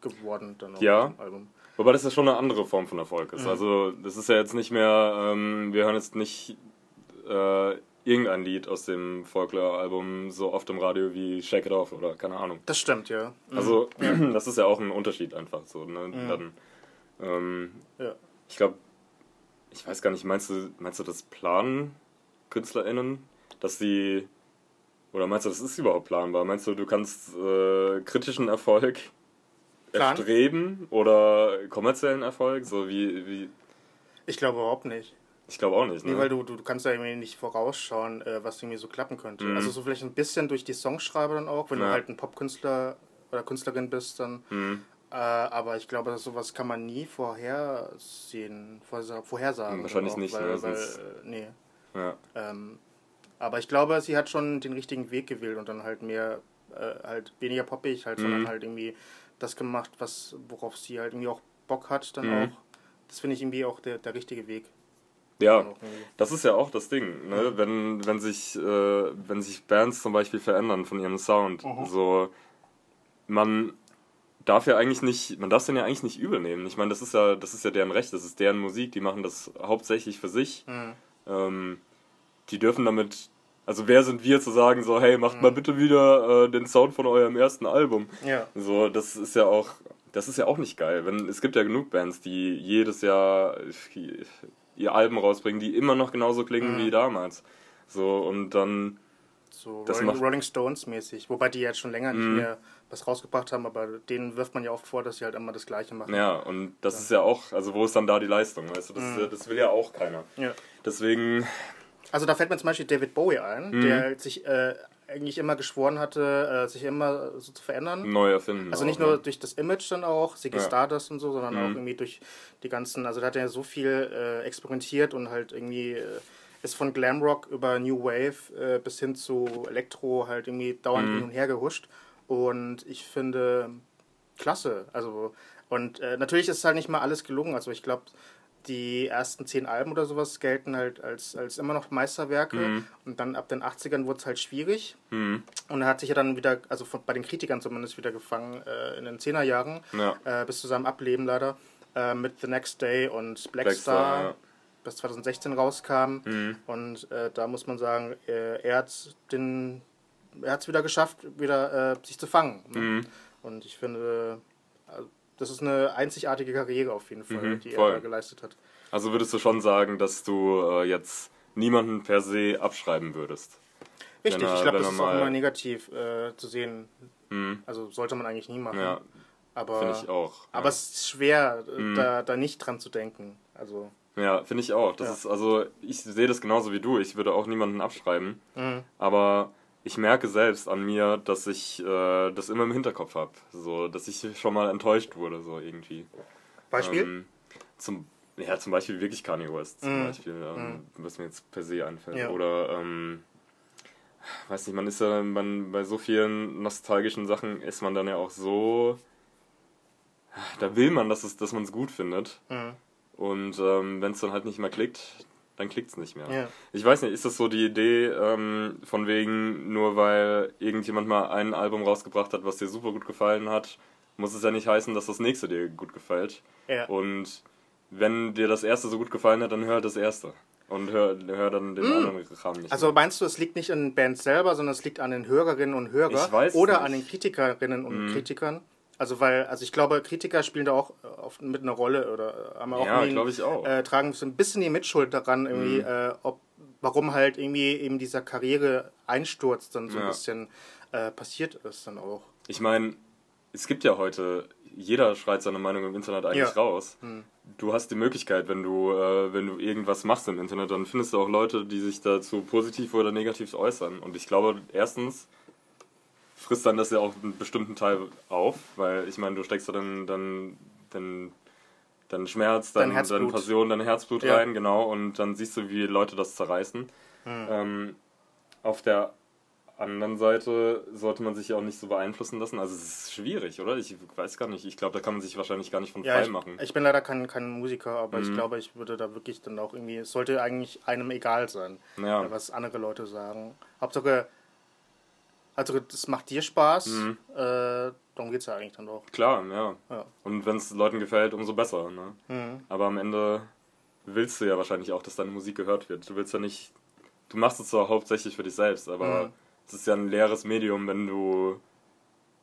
geworden dann auch Ja. dem Album. Wobei das ja schon eine andere Form von Erfolg Mhm. ist. Also das ist ja jetzt nicht mehr, ähm, wir hören jetzt nicht äh, irgendein Lied aus dem Folklore-Album so oft im Radio wie Shake It Off oder keine Ahnung. Das stimmt, ja. Mhm. Also das ist ja auch ein Unterschied einfach so. Ne? Dann, ähm, Ja. ich glaube, ich weiß gar nicht, meinst du, meinst du das planen KünstlerInnen, dass die oder meinst du, das ist überhaupt planbar? Meinst du, du kannst äh, kritischen Erfolg Plan? erstreben oder kommerziellen Erfolg? So wie, wie. Ich glaube überhaupt nicht. Ich glaube auch nicht. Ne? Nee, weil du, du kannst ja irgendwie nicht vorausschauen, äh, was irgendwie so klappen könnte. Mhm. Also so vielleicht ein bisschen durch die Songschreiber dann auch, wenn ja. du halt ein Popkünstler oder Künstlerin bist, dann. Mhm. Äh, aber ich glaube, sowas kann man nie vorhersehen, vorhersagen. Wahrscheinlich auch, nicht, weil, ne? weil, äh, nee. Ja. Ähm, aber ich glaube, sie hat schon den richtigen Weg gewählt und dann halt mehr, äh, halt weniger poppig, halt, mhm. sondern halt irgendwie das gemacht, was, worauf sie halt irgendwie auch Bock hat, dann mhm. auch. Das finde ich irgendwie auch der, der richtige Weg. Ja, das ist ja auch das Ding, ne? Wenn, wenn sich, äh, wenn sich Bands zum Beispiel verändern von ihrem Sound, mhm. so man darf ja eigentlich nicht, man darf es ja eigentlich nicht übel nehmen. Ich meine, das ist ja, das ist ja deren Recht, das ist deren Musik, die machen das hauptsächlich für sich. Mhm. Ähm, die dürfen damit, also wer sind wir zu sagen so, hey, macht mhm. mal bitte wieder äh, den Sound von eurem ersten Album. Ja. So, das ist ja auch, das ist ja auch nicht geil. Wenn, es gibt ja genug Bands, die jedes Jahr ihr Alben rausbringen, die immer noch genauso klingen mhm. wie damals. So, und dann. So Rolling, Rolling, Stones mäßig. Wobei die jetzt schon länger nicht mhm. mehr was rausgebracht haben, aber denen wirft man ja oft vor, dass sie halt immer das Gleiche machen. Ja, und das ja. ist ja auch, also wo ist dann da die Leistung, weißt du? Das, mhm. das will ja auch keiner. Ja. Deswegen. Also da fällt mir zum Beispiel David Bowie ein, mhm. der sich äh, eigentlich immer geschworen hatte, äh, sich immer so zu verändern. Neu erfinden. Also nicht auch, nur ne? durch das Image dann auch, Ziggy ja. Stardust und so, sondern mhm. auch irgendwie durch die ganzen, also da hat er ja so viel äh, experimentiert und halt irgendwie äh, ist von Glamrock über New Wave äh, bis hin zu Elektro halt irgendwie dauernd mhm. hin und her gehuscht. Und ich finde, klasse. Also, und äh, natürlich ist halt nicht mal alles gelungen. Also ich glaube, die ersten zehn Alben oder sowas gelten halt als, als immer noch Meisterwerke. Mhm. Und dann ab den 80ern wurde es halt schwierig. Mhm. Und er hat sich ja dann wieder, also von, bei den Kritikern zumindest wieder gefangen äh, in den 10er Jahren, ja. äh, bis zu seinem Ableben leider, äh, mit The Next Day und Black, Black Star, ja. bis 2016 rauskam. Mhm. Und äh, da muss man sagen, äh, er hat den er hat es wieder geschafft, wieder äh, sich zu fangen. Ne? Mhm. Und ich finde, also, das ist eine einzigartige Karriere auf jeden Fall, mhm, die voll. er da geleistet hat. Also würdest du schon sagen, dass du äh, jetzt niemanden per se abschreiben würdest? Richtig, er, ich glaube, das ist auch immer negativ äh, zu sehen. Mhm. Also sollte man eigentlich nie machen. Ja, aber ich auch. Aber ja. es ist schwer, äh, mhm. da, da nicht dran zu denken. Also ja, finde ich auch. Das ja. ist also, ich sehe das genauso wie du. Ich würde auch niemanden abschreiben. Mhm. Aber ich merke selbst an mir, dass ich äh, das immer im Hinterkopf habe. So, dass ich schon mal enttäuscht wurde, so irgendwie. Beispiel? Ähm, zum, ja, zum Beispiel wirklich Kanye West, zum mm. Beispiel, ähm, mm. was mir jetzt per se einfällt. Ja. Oder, ähm, weiß nicht, man ist ja man, bei so vielen nostalgischen Sachen ist man dann ja auch so. Da will man, dass, es, dass man es gut findet. Mm. Und ähm, wenn es dann halt nicht mehr klickt, dann klickt es nicht mehr. Ja. Ich weiß nicht, ist das so die Idee ähm, von wegen, nur weil irgendjemand mal ein Album rausgebracht hat, was dir super gut gefallen hat, muss es ja nicht heißen, dass das nächste dir gut gefällt. Ja. Und wenn dir das erste so gut gefallen hat, dann hör das erste. Und hör, hör dann den mm. anderen Kram nicht. Also meinst du, es liegt nicht an den Bands selber, sondern es liegt an den Hörerinnen und Hörern oder nicht. an den Kritikerinnen und mm. Kritikern? Also weil, also ich glaube, Kritiker spielen da auch äh, oft mit einer Rolle oder äh, haben auch, ja, glaube ich auch. Äh, tragen so ein bisschen die Mitschuld daran, irgendwie, mhm. äh, ob, warum halt irgendwie eben dieser Karriere-Einsturz dann so ja. ein bisschen äh, passiert ist dann auch. Ich meine, es gibt ja heute, jeder schreit seine Meinung im Internet eigentlich ja. raus. Mhm. Du hast die Möglichkeit, wenn du, äh, wenn du irgendwas machst im Internet, dann findest du auch Leute, die sich dazu positiv oder negativ äußern. Und ich glaube, erstens, frisst dann das ja auch einen bestimmten Teil auf, weil ich meine, du steckst da dann, dann, dann, dann Schmerz, dann, dein dann Passion, dein Herzblut ja. rein, genau, und dann siehst du, wie Leute das zerreißen. Mhm. Ähm, auf der anderen Seite sollte man sich ja auch nicht so beeinflussen lassen. Also es ist schwierig, oder? Ich weiß gar nicht. Ich glaube, da kann man sich wahrscheinlich gar nicht von ja, frei ich, machen. Ich bin leider kein, kein Musiker, aber mhm. ich glaube, ich würde da wirklich dann auch irgendwie, es sollte eigentlich einem egal sein, ja. was andere Leute sagen. Hauptsache, also das macht dir Spaß, mhm. äh, darum geht es ja eigentlich dann auch. Klar, ja. ja. Und wenn es Leuten gefällt, umso besser. Ne? Mhm. Aber am Ende willst du ja wahrscheinlich auch, dass deine Musik gehört wird. Du willst ja nicht, du machst es zwar hauptsächlich für dich selbst, aber mhm. es ist ja ein leeres Medium, wenn du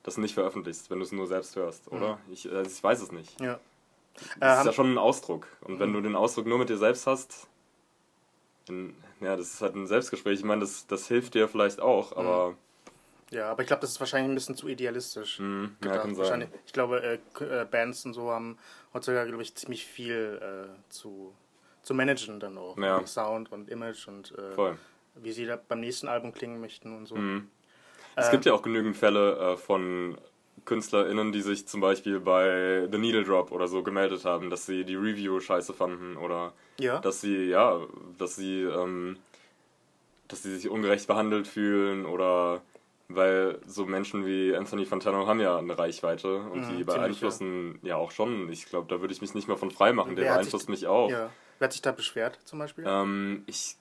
das nicht veröffentlichst, wenn du es nur selbst hörst, oder? Mhm. Ich, also ich weiß es nicht. Ja. Das Äh, ist ja schon ein Ausdruck. Und Mhm. wenn du den Ausdruck nur mit dir selbst hast, dann, ja, das ist halt ein Selbstgespräch. Ich meine, das, das hilft dir vielleicht auch, aber Ja, aber ich glaube, das ist wahrscheinlich ein bisschen zu idealistisch. hm, ja, kann sein. Ich glaube, äh, äh, Bands und so haben heutzutage, glaube ich, ziemlich viel äh, zu, zu managen dann auch. Ja. Sound und Image und äh, wie sie da beim nächsten Album klingen möchten und so. Mhm. Es Ähm, gibt ja auch genügend Fälle äh, von KünstlerInnen, die sich zum Beispiel bei The Needle Drop oder so gemeldet haben, dass sie die Review scheiße fanden oder Ja. dass sie, ja, dass sie, ähm, dass sie sich ungerecht behandelt fühlen oder weil so Menschen wie Anthony Fantano haben ja eine Reichweite und Mhm, die beeinflussen ja. auch schon. Ich glaube, da würde ich mich nicht mehr von frei machen. Der beeinflusst mich auch. ja. Wer hat sich da beschwert zum Beispiel? Ähm, ich,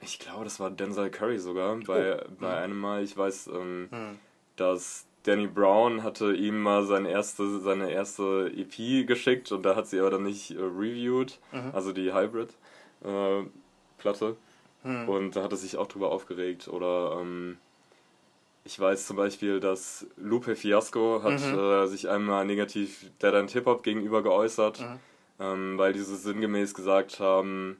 ich glaube, das war Denzel Curry sogar bei, Oh. bei einem Mal. Ich weiß, ähm, Hm. dass Danny Brown hatte ihm mal seine erste, seine erste EP geschickt und da hat sie aber dann nicht äh, reviewed, Mhm. also die Hybrid-Platte. Hm. Und da hat er sich auch drüber aufgeregt. Oder ähm, ich weiß zum Beispiel, dass Lupe Fiasco hat Mhm. äh, sich einmal negativ Dead End Hip Hop gegenüber geäußert, Mhm. ähm, weil diese sinngemäß gesagt haben,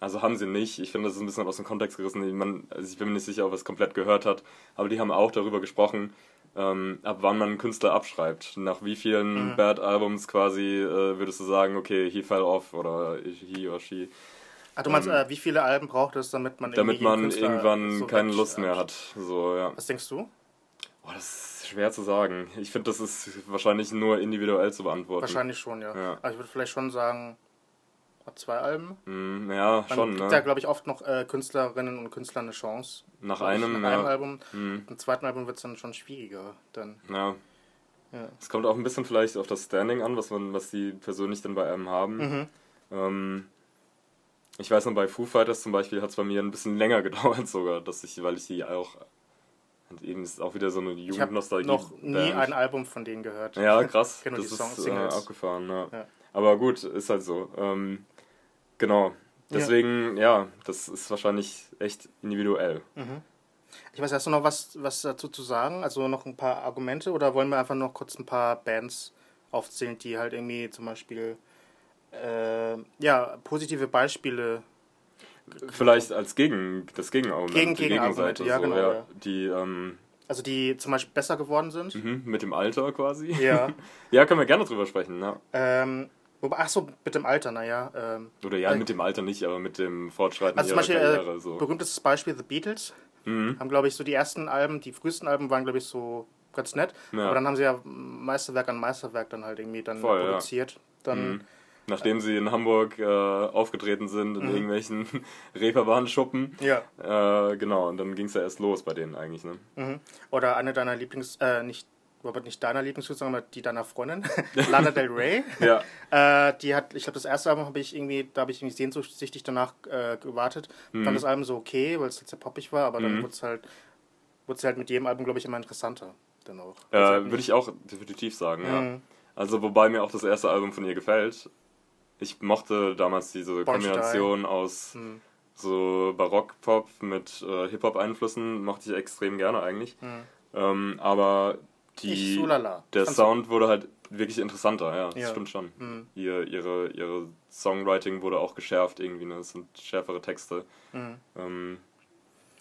also haben sie nicht. Ich finde, das ist ein bisschen aus dem Kontext gerissen. Ich, man, also ich bin mir nicht sicher, ob er es komplett gehört hat, aber die haben auch darüber gesprochen, ähm, ab wann man einen Künstler abschreibt. Nach wie vielen Mhm. Bad Albums quasi äh, würdest du sagen, okay, he fell off oder he or she. Ach, du meinst, ähm, äh, wie viele Alben braucht es, damit man Damit man Künstler irgendwann so keine Lust mehr hat. So, ja. Was denkst du? Boah, das ist schwer zu sagen. Ich finde, das ist wahrscheinlich nur individuell zu beantworten. Wahrscheinlich schon, ja. Ja. Aber ich würde vielleicht schon sagen, zwei Alben. Hm, ja, Man schon, gibt ne? ja, glaube ich, oft noch äh, Künstlerinnen und Künstlern eine Chance. Nach einem, nach einem ja. Album. Hm, Im zweiten Album wird es dann schon schwieriger. Dann, ja. ja. Es kommt auch ein bisschen vielleicht auf das Standing an, was man, was die persönlich dann bei einem haben. Mhm. Ähm, ich weiß noch, bei Foo Fighters zum Beispiel hat es bei mir ein bisschen länger gedauert sogar, dass ich, weil ich die auch eben ist auch wieder so eine Ich habe Jugendnostalgie. noch nie ein Album von denen gehört. Ja, krass. Das die Songs, ist äh, abgefahren, ja. Ja. Aber gut, ist halt so. Ähm, genau. Deswegen, ja. das ist wahrscheinlich echt individuell. Ich weiß, hast du noch was, was dazu zu sagen? Also noch ein paar Argumente oder wollen wir einfach noch kurz ein paar Bands aufzählen, die halt irgendwie zum Beispiel äh, ja, positive Beispiele Vielleicht als Gegen, das Gegenargument. Gegen- die Gegenargumente, ja, genau, ja. Die ähm, Also die zum Beispiel besser geworden sind. mhm, mit dem Alter quasi. Ja. ja, können wir gerne drüber sprechen. Ja. ähm, ach so, mit dem Alter, naja. Ähm, Oder ja, Äh, mit dem Alter nicht, aber mit dem Fortschreiten also zum ihrer Beispiel, Karriere. äh, So. berühmtestes Beispiel, The Beatles. Mhm. Haben, glaube ich, so die ersten Alben, die frühesten Alben waren, glaube ich, so ganz nett. Ja. Aber dann haben sie ja Meisterwerk an Meisterwerk dann halt irgendwie dann Voll, produziert. Dann, Mhm. Nachdem sie in Hamburg äh, aufgetreten sind, in Mhm. irgendwelchen Reeperbahn-Schuppen. ja. Äh, genau, und dann ging es ja erst los bei denen eigentlich. Ne? Mhm. Oder eine deiner Lieblings, äh, nicht, Robert, nicht deiner Lieblingskünstler, sondern die deiner Freundin, Lana Del Rey. Ja, Äh, die hat, ich glaube, das erste Album habe ich irgendwie, da habe ich irgendwie sehnsüchtig danach äh, gewartet. Mhm. Fand das Album so okay, weil es halt sehr poppig war, aber dann Mhm. wurde es halt, wurde es halt mit jedem Album, glaube ich, immer interessanter. Dann auch. äh, Also halt würde ich auch definitiv sagen, ja. Mhm. Also, wobei mir auch das erste Album von ihr gefällt. Ich mochte damals diese Born to Die. Kombination aus Mhm. so Barock-Pop mit äh, Hip-Hop-Einflüssen, mochte ich extrem gerne eigentlich. Mhm. Ähm, aber die, so der Fand's- Sound wurde halt wirklich interessanter, ja, das Ja. stimmt schon. Mhm. Ihr, ihre, ihre Songwriting wurde auch geschärft irgendwie, ne? es sind schärfere Texte. Mhm. Ähm,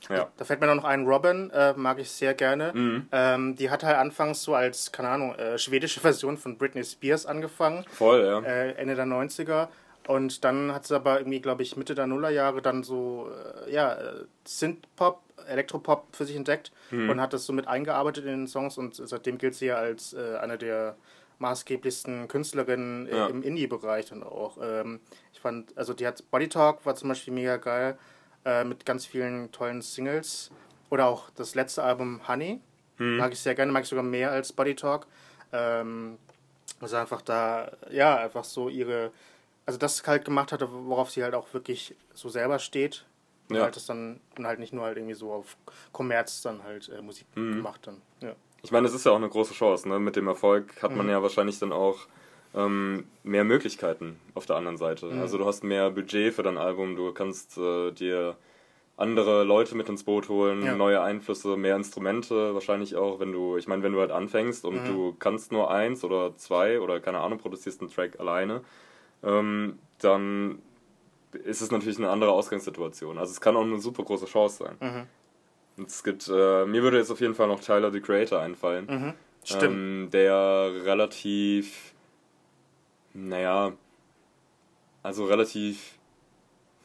ja. Da fällt mir noch ein Robin, äh, mag ich sehr gerne. Mhm. Ähm, die hat halt anfangs so als, keine Ahnung, äh, schwedische Version von Britney Spears angefangen. Voll, ja. äh, Ende der 90er. Und dann hat sie aber irgendwie, glaube ich, Mitte der Nullerjahre dann so, äh, ja, äh, Synthpop, Elektropop für sich entdeckt Mhm. und hat das so mit eingearbeitet in den Songs und seitdem gilt sie ja als äh, eine der maßgeblichsten Künstlerinnen Ja. im Indie-Bereich dann auch. Ähm, ich fand, also die hat Body Talk war zum Beispiel mega geil, äh, mit ganz vielen tollen Singles. Oder auch das letzte Album Honey. Mhm. Mag ich sehr gerne, mag ich sogar mehr als Body Talk. Ähm, also einfach da, ja, einfach so ihre, also das halt gemacht hatte, worauf sie halt auch wirklich so selber steht. Und Ja. halt das dann, und halt nicht nur halt irgendwie so auf Kommerz dann halt äh, Musik Mhm. gemacht dann. Ja. Ich meine, es ist ja auch eine große Chance. Ne? Mit dem Erfolg hat Mhm. man ja wahrscheinlich dann auch ähm, mehr Möglichkeiten auf der anderen Seite. Mhm. Also du hast mehr Budget für dein Album, du kannst äh, dir andere Leute mit ins Boot holen, Ja. neue Einflüsse, mehr Instrumente, wahrscheinlich auch, wenn du, ich meine, wenn du halt anfängst und Mhm. du kannst nur eins oder zwei oder keine Ahnung, produzierst einen Track alleine, ähm, dann ist es natürlich eine andere Ausgangssituation. Also es kann auch eine super große Chance sein. Mhm. Und es gibt, äh, mir würde jetzt auf jeden Fall noch Tyler the Creator einfallen. Mhm. Stimmt. Ähm, der relativ, naja, also relativ,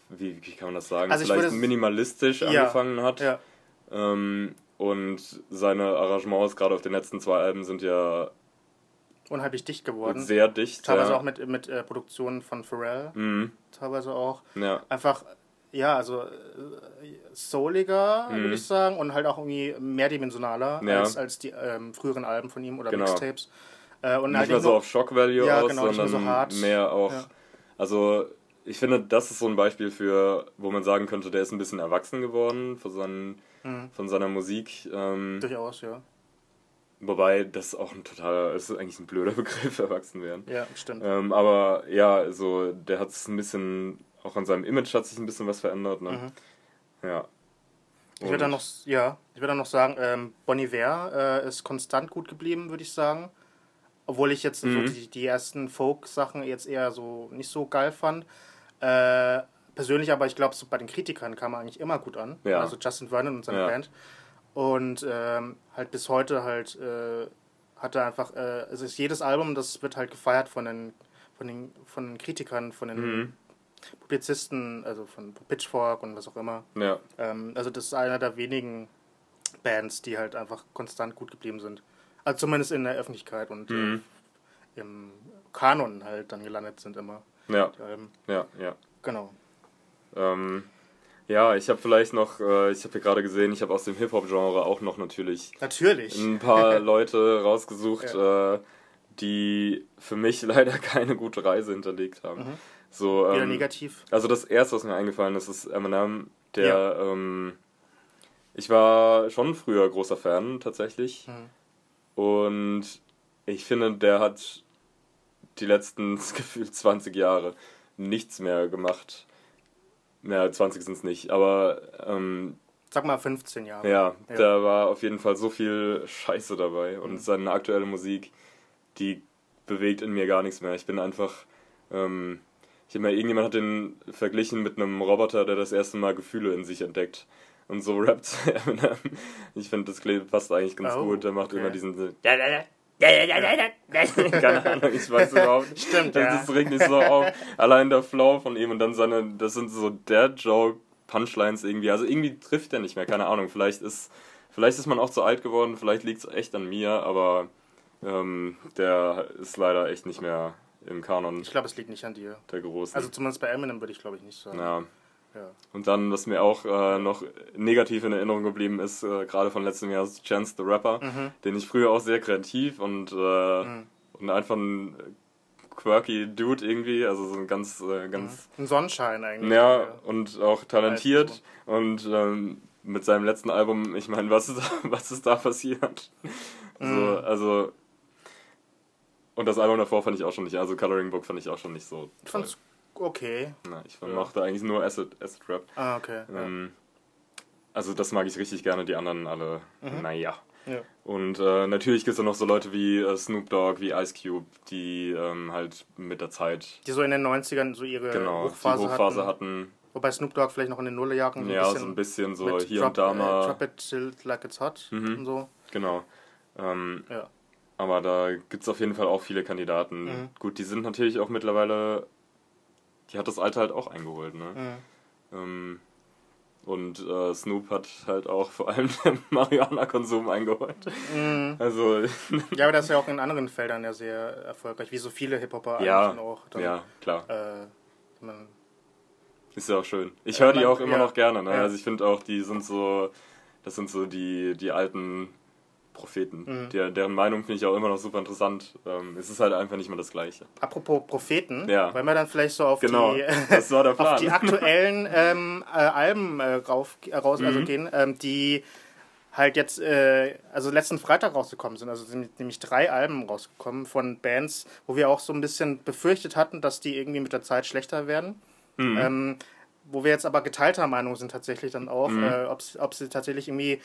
wie, wie kann man das sagen, Also ich vielleicht minimalistisch Ja, angefangen hat. ja. Ähm, und seine Arrangements, gerade auf den letzten zwei Alben, sind ja Unheimlich dicht geworden. sehr dicht. teilweise ja. auch mit, mit äh, Produktionen von Pharrell. Mhm, Teilweise auch. ja, Einfach, ja, also äh, souliger, Mhm. würde ich sagen. Und halt auch irgendwie mehrdimensionaler Ja. als, als die ähm, früheren Alben von ihm oder Genau. Mixtapes. Äh, und nicht halt mehr so auf Shock Value Ja, aus, genau, nicht mehr sondern so hart. mehr auch. Ja. Also ich finde, das ist so ein Beispiel für, wo man sagen könnte, der ist ein bisschen erwachsen geworden von, seinen, Mhm. von seiner Musik. Ähm, durchaus, ja. wobei das auch ein totaler, das ist eigentlich ein blöder Begriff, erwachsen werden. Ja, stimmt. Ähm, aber ja, also der hat es ein bisschen, auch an seinem Image hat sich ein bisschen was verändert. Ne? Mhm. Ja. Ich würde dann Und- noch, ja, ich würde dann noch sagen, ähm, Bon Iver äh, ist konstant gut geblieben, würde ich sagen. Obwohl ich jetzt so Mhm. die, die ersten Folk-Sachen jetzt eher so nicht so geil fand. Äh, persönlich aber, ich glaube, so bei den Kritikern kam er eigentlich immer gut an. Ja. Also Justin Vernon und seine Ja. Band. Und ähm, halt bis heute halt äh, hat er einfach, äh, es ist jedes Album, das wird halt gefeiert von den, von den, von den Kritikern, von den Mhm. Publizisten, also von Pitchfork und was auch immer. Ja, Ähm, also das ist einer der wenigen Bands, die halt einfach konstant gut geblieben sind. Also zumindest in der Öffentlichkeit und Mhm. äh, im Kanon halt dann gelandet sind immer. ja, Ähm, ja, ja. genau. Ähm, ja, ich habe vielleicht noch, äh, ich habe hier gerade gesehen, ich habe aus dem Hip-Hop-Genre auch noch natürlich Natürlich. ein paar Leute rausgesucht, äh, die für mich leider keine gute Reise hinterlegt haben. So, Wieder ähm, negativ. Also das erste, was mir eingefallen ist, ist Eminem, der ähm, ich war schon früher großer Fan tatsächlich. Mhm. Und ich finde, der hat die letzten gefühlt 20 Jahre nichts mehr gemacht. Mehr 20 sind es nicht, aber ähm, Sag mal 15 Jahre. ja, Ja. da war auf jeden Fall so viel Scheiße dabei und Mhm. seine aktuelle Musik, die bewegt in mir gar nichts mehr. Ich bin einfach, ähm, ich habe mal, irgendjemand hat den verglichen mit einem Roboter, der das erste Mal Gefühle in sich entdeckt. Und so rappt Eminem. Ich finde, das klingt- passt eigentlich ganz Oh, gut. Der macht okay. immer diesen. Keine Ahnung, ich weiß überhaupt nicht. Stimmt, das, ja. das regt mich so auf. Allein der Flow von ihm und dann seine, das sind so der Joke Punchlines irgendwie. Also irgendwie trifft er nicht mehr, keine Ahnung. Vielleicht ist, vielleicht ist man auch zu alt geworden, vielleicht liegt es echt an mir, aber ähm, der ist leider echt nicht mehr im Kanon Ich glaube, es liegt nicht an dir. der Großen. Also zumindest bei Eminem würde ich glaube ich nicht sagen. ja. Ja. Und dann, was mir auch äh, noch negativ in Erinnerung geblieben ist, äh, gerade von letztem Jahr, ist Chance the Rapper, Mhm. den ich früher auch sehr kreativ und, äh, und einfach ein quirky Dude irgendwie, also so ein ganz, äh, ganz, Ein Sonnenschein eigentlich. ja, und auch talentiert und ähm, mit seinem letzten Album, ich meine, was ist, was ist da passiert? Mhm. So, also, und das Album davor fand ich auch schon nicht, also Coloring Book fand ich auch schon nicht so. Ich fand's okay. Na, ich mochte eigentlich nur Acid, Acid Rap. Ah, okay. Ja. Ähm, also das mag ich richtig gerne, die anderen alle, naja. Ja. Und äh, natürlich gibt es noch so Leute wie äh, Snoop Dogg, wie Ice Cube, die ähm, halt mit der Zeit Die so in den 90ern so ihre genau Hochphase, die Hochphase hatten. hatten. Wobei Snoop Dogg vielleicht noch in den Nullerjahren so ein ja, bisschen so ein bisschen so hier Drop, und da Äh, mal. Drop it till like it's hot Mhm. und so. Genau. Ähm, Ja. aber da gibt es auf jeden Fall auch viele Kandidaten. Mhm. Gut, die sind natürlich auch mittlerweile, die hat das Alter halt auch eingeholt, ne? Mhm. Ähm, und äh, Snoop hat halt auch vor allem den Marihuana-Konsum eingeholt. Mhm. Also, Ja, aber das ist ja auch in anderen Feldern ja sehr erfolgreich, wie so viele Hip-Hopper ja, auch. Dann, ja, klar. Äh, man, Ist ja auch schön. Ich Ja, höre die auch immer ja. noch gerne. Ne? Ja. Also ich finde auch, die sind so, das sind so die, die alten Propheten. Mhm. Der, deren Meinung finde ich auch immer noch super interessant. Ähm, es ist halt einfach nicht mehr das Gleiche. apropos Propheten, Ja. wollen wir dann vielleicht so auf Genau, die auf die aktuellen ähm, äh, Alben äh, rauf, äh, raus, also Mhm. gehen, ähm, die halt jetzt, äh, also letzten Freitag rausgekommen sind. Also sind nämlich drei Alben rausgekommen von Bands, wo wir auch so ein bisschen befürchtet hatten, dass die irgendwie mit der Zeit schlechter werden. Mhm. Ähm, wo wir jetzt aber geteilter Meinung sind tatsächlich dann auch, Mhm. äh, ob sie tatsächlich irgendwie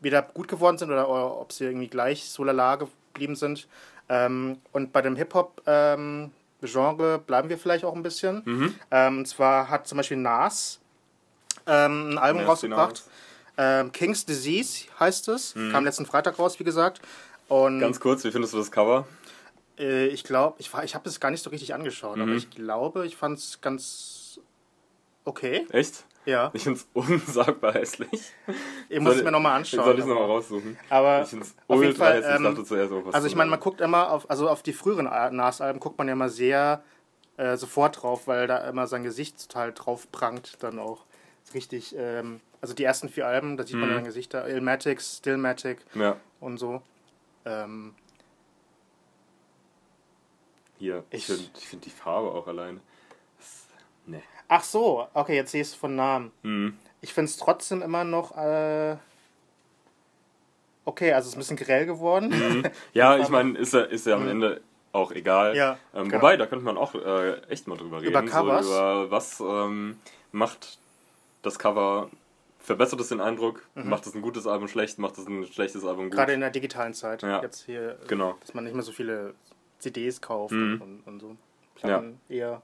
wieder gut geworden sind oder, oder ob sie irgendwie gleich so lala geblieben sind. Ähm, und bei dem Hip-Hop-Genre bleiben wir vielleicht auch ein bisschen. Mhm. Ähm, und zwar hat zum Beispiel Nas ähm, ein Album Nasty rausgebracht. Nas. Ähm, King's Disease heißt es. Kam letzten Freitag raus, wie gesagt. Und Mhm. Ganz kurz, wie findest du das Cover? äh, ich glaube, ich, war- ich habe das gar nicht so richtig angeschaut, Mhm. aber ich glaube, ich fand es ganz okay. Echt? Ja, Ich find's unsagbar hässlich. ich muss es mir nochmal anschauen. Soll ich es nochmal raussuchen? Aber Ich auf jeden ultra Fall, hässlich. ähm, ich dachte zuerst auch was Also ich meine, man guckt immer auf, also auf die früheren Nas-Alben guckt man ja immer sehr äh, sofort drauf, weil da immer sein Gesicht total drauf prangt dann auch. Ist richtig, ähm, also die ersten vier Alben, da sieht man Mhm. dann Gesichter, Illmatic, Stillmatic Ja, und so. Ähm, hier. Ich, Ich- finde find die Farbe auch allein. Ach so, okay, jetzt sehe ich es von Namen. Mhm. Ich finde es trotzdem immer noch äh, okay, also es ist ein bisschen grell geworden. Ja, ich meine, ist ja, ist ja am Ende auch egal. Ja, ähm, genau. Wobei, da könnte man auch äh, echt mal drüber reden. Über Covers? So über was ähm, macht das Cover, verbessert es den Eindruck, macht es ein gutes Album schlecht, macht es ein schlechtes Album gut. Mhm. Gerade in der digitalen Zeit. Ja. Jetzt hier, Genau. dass man nicht mehr so viele CDs kauft Mhm. und, und so. Platten eher.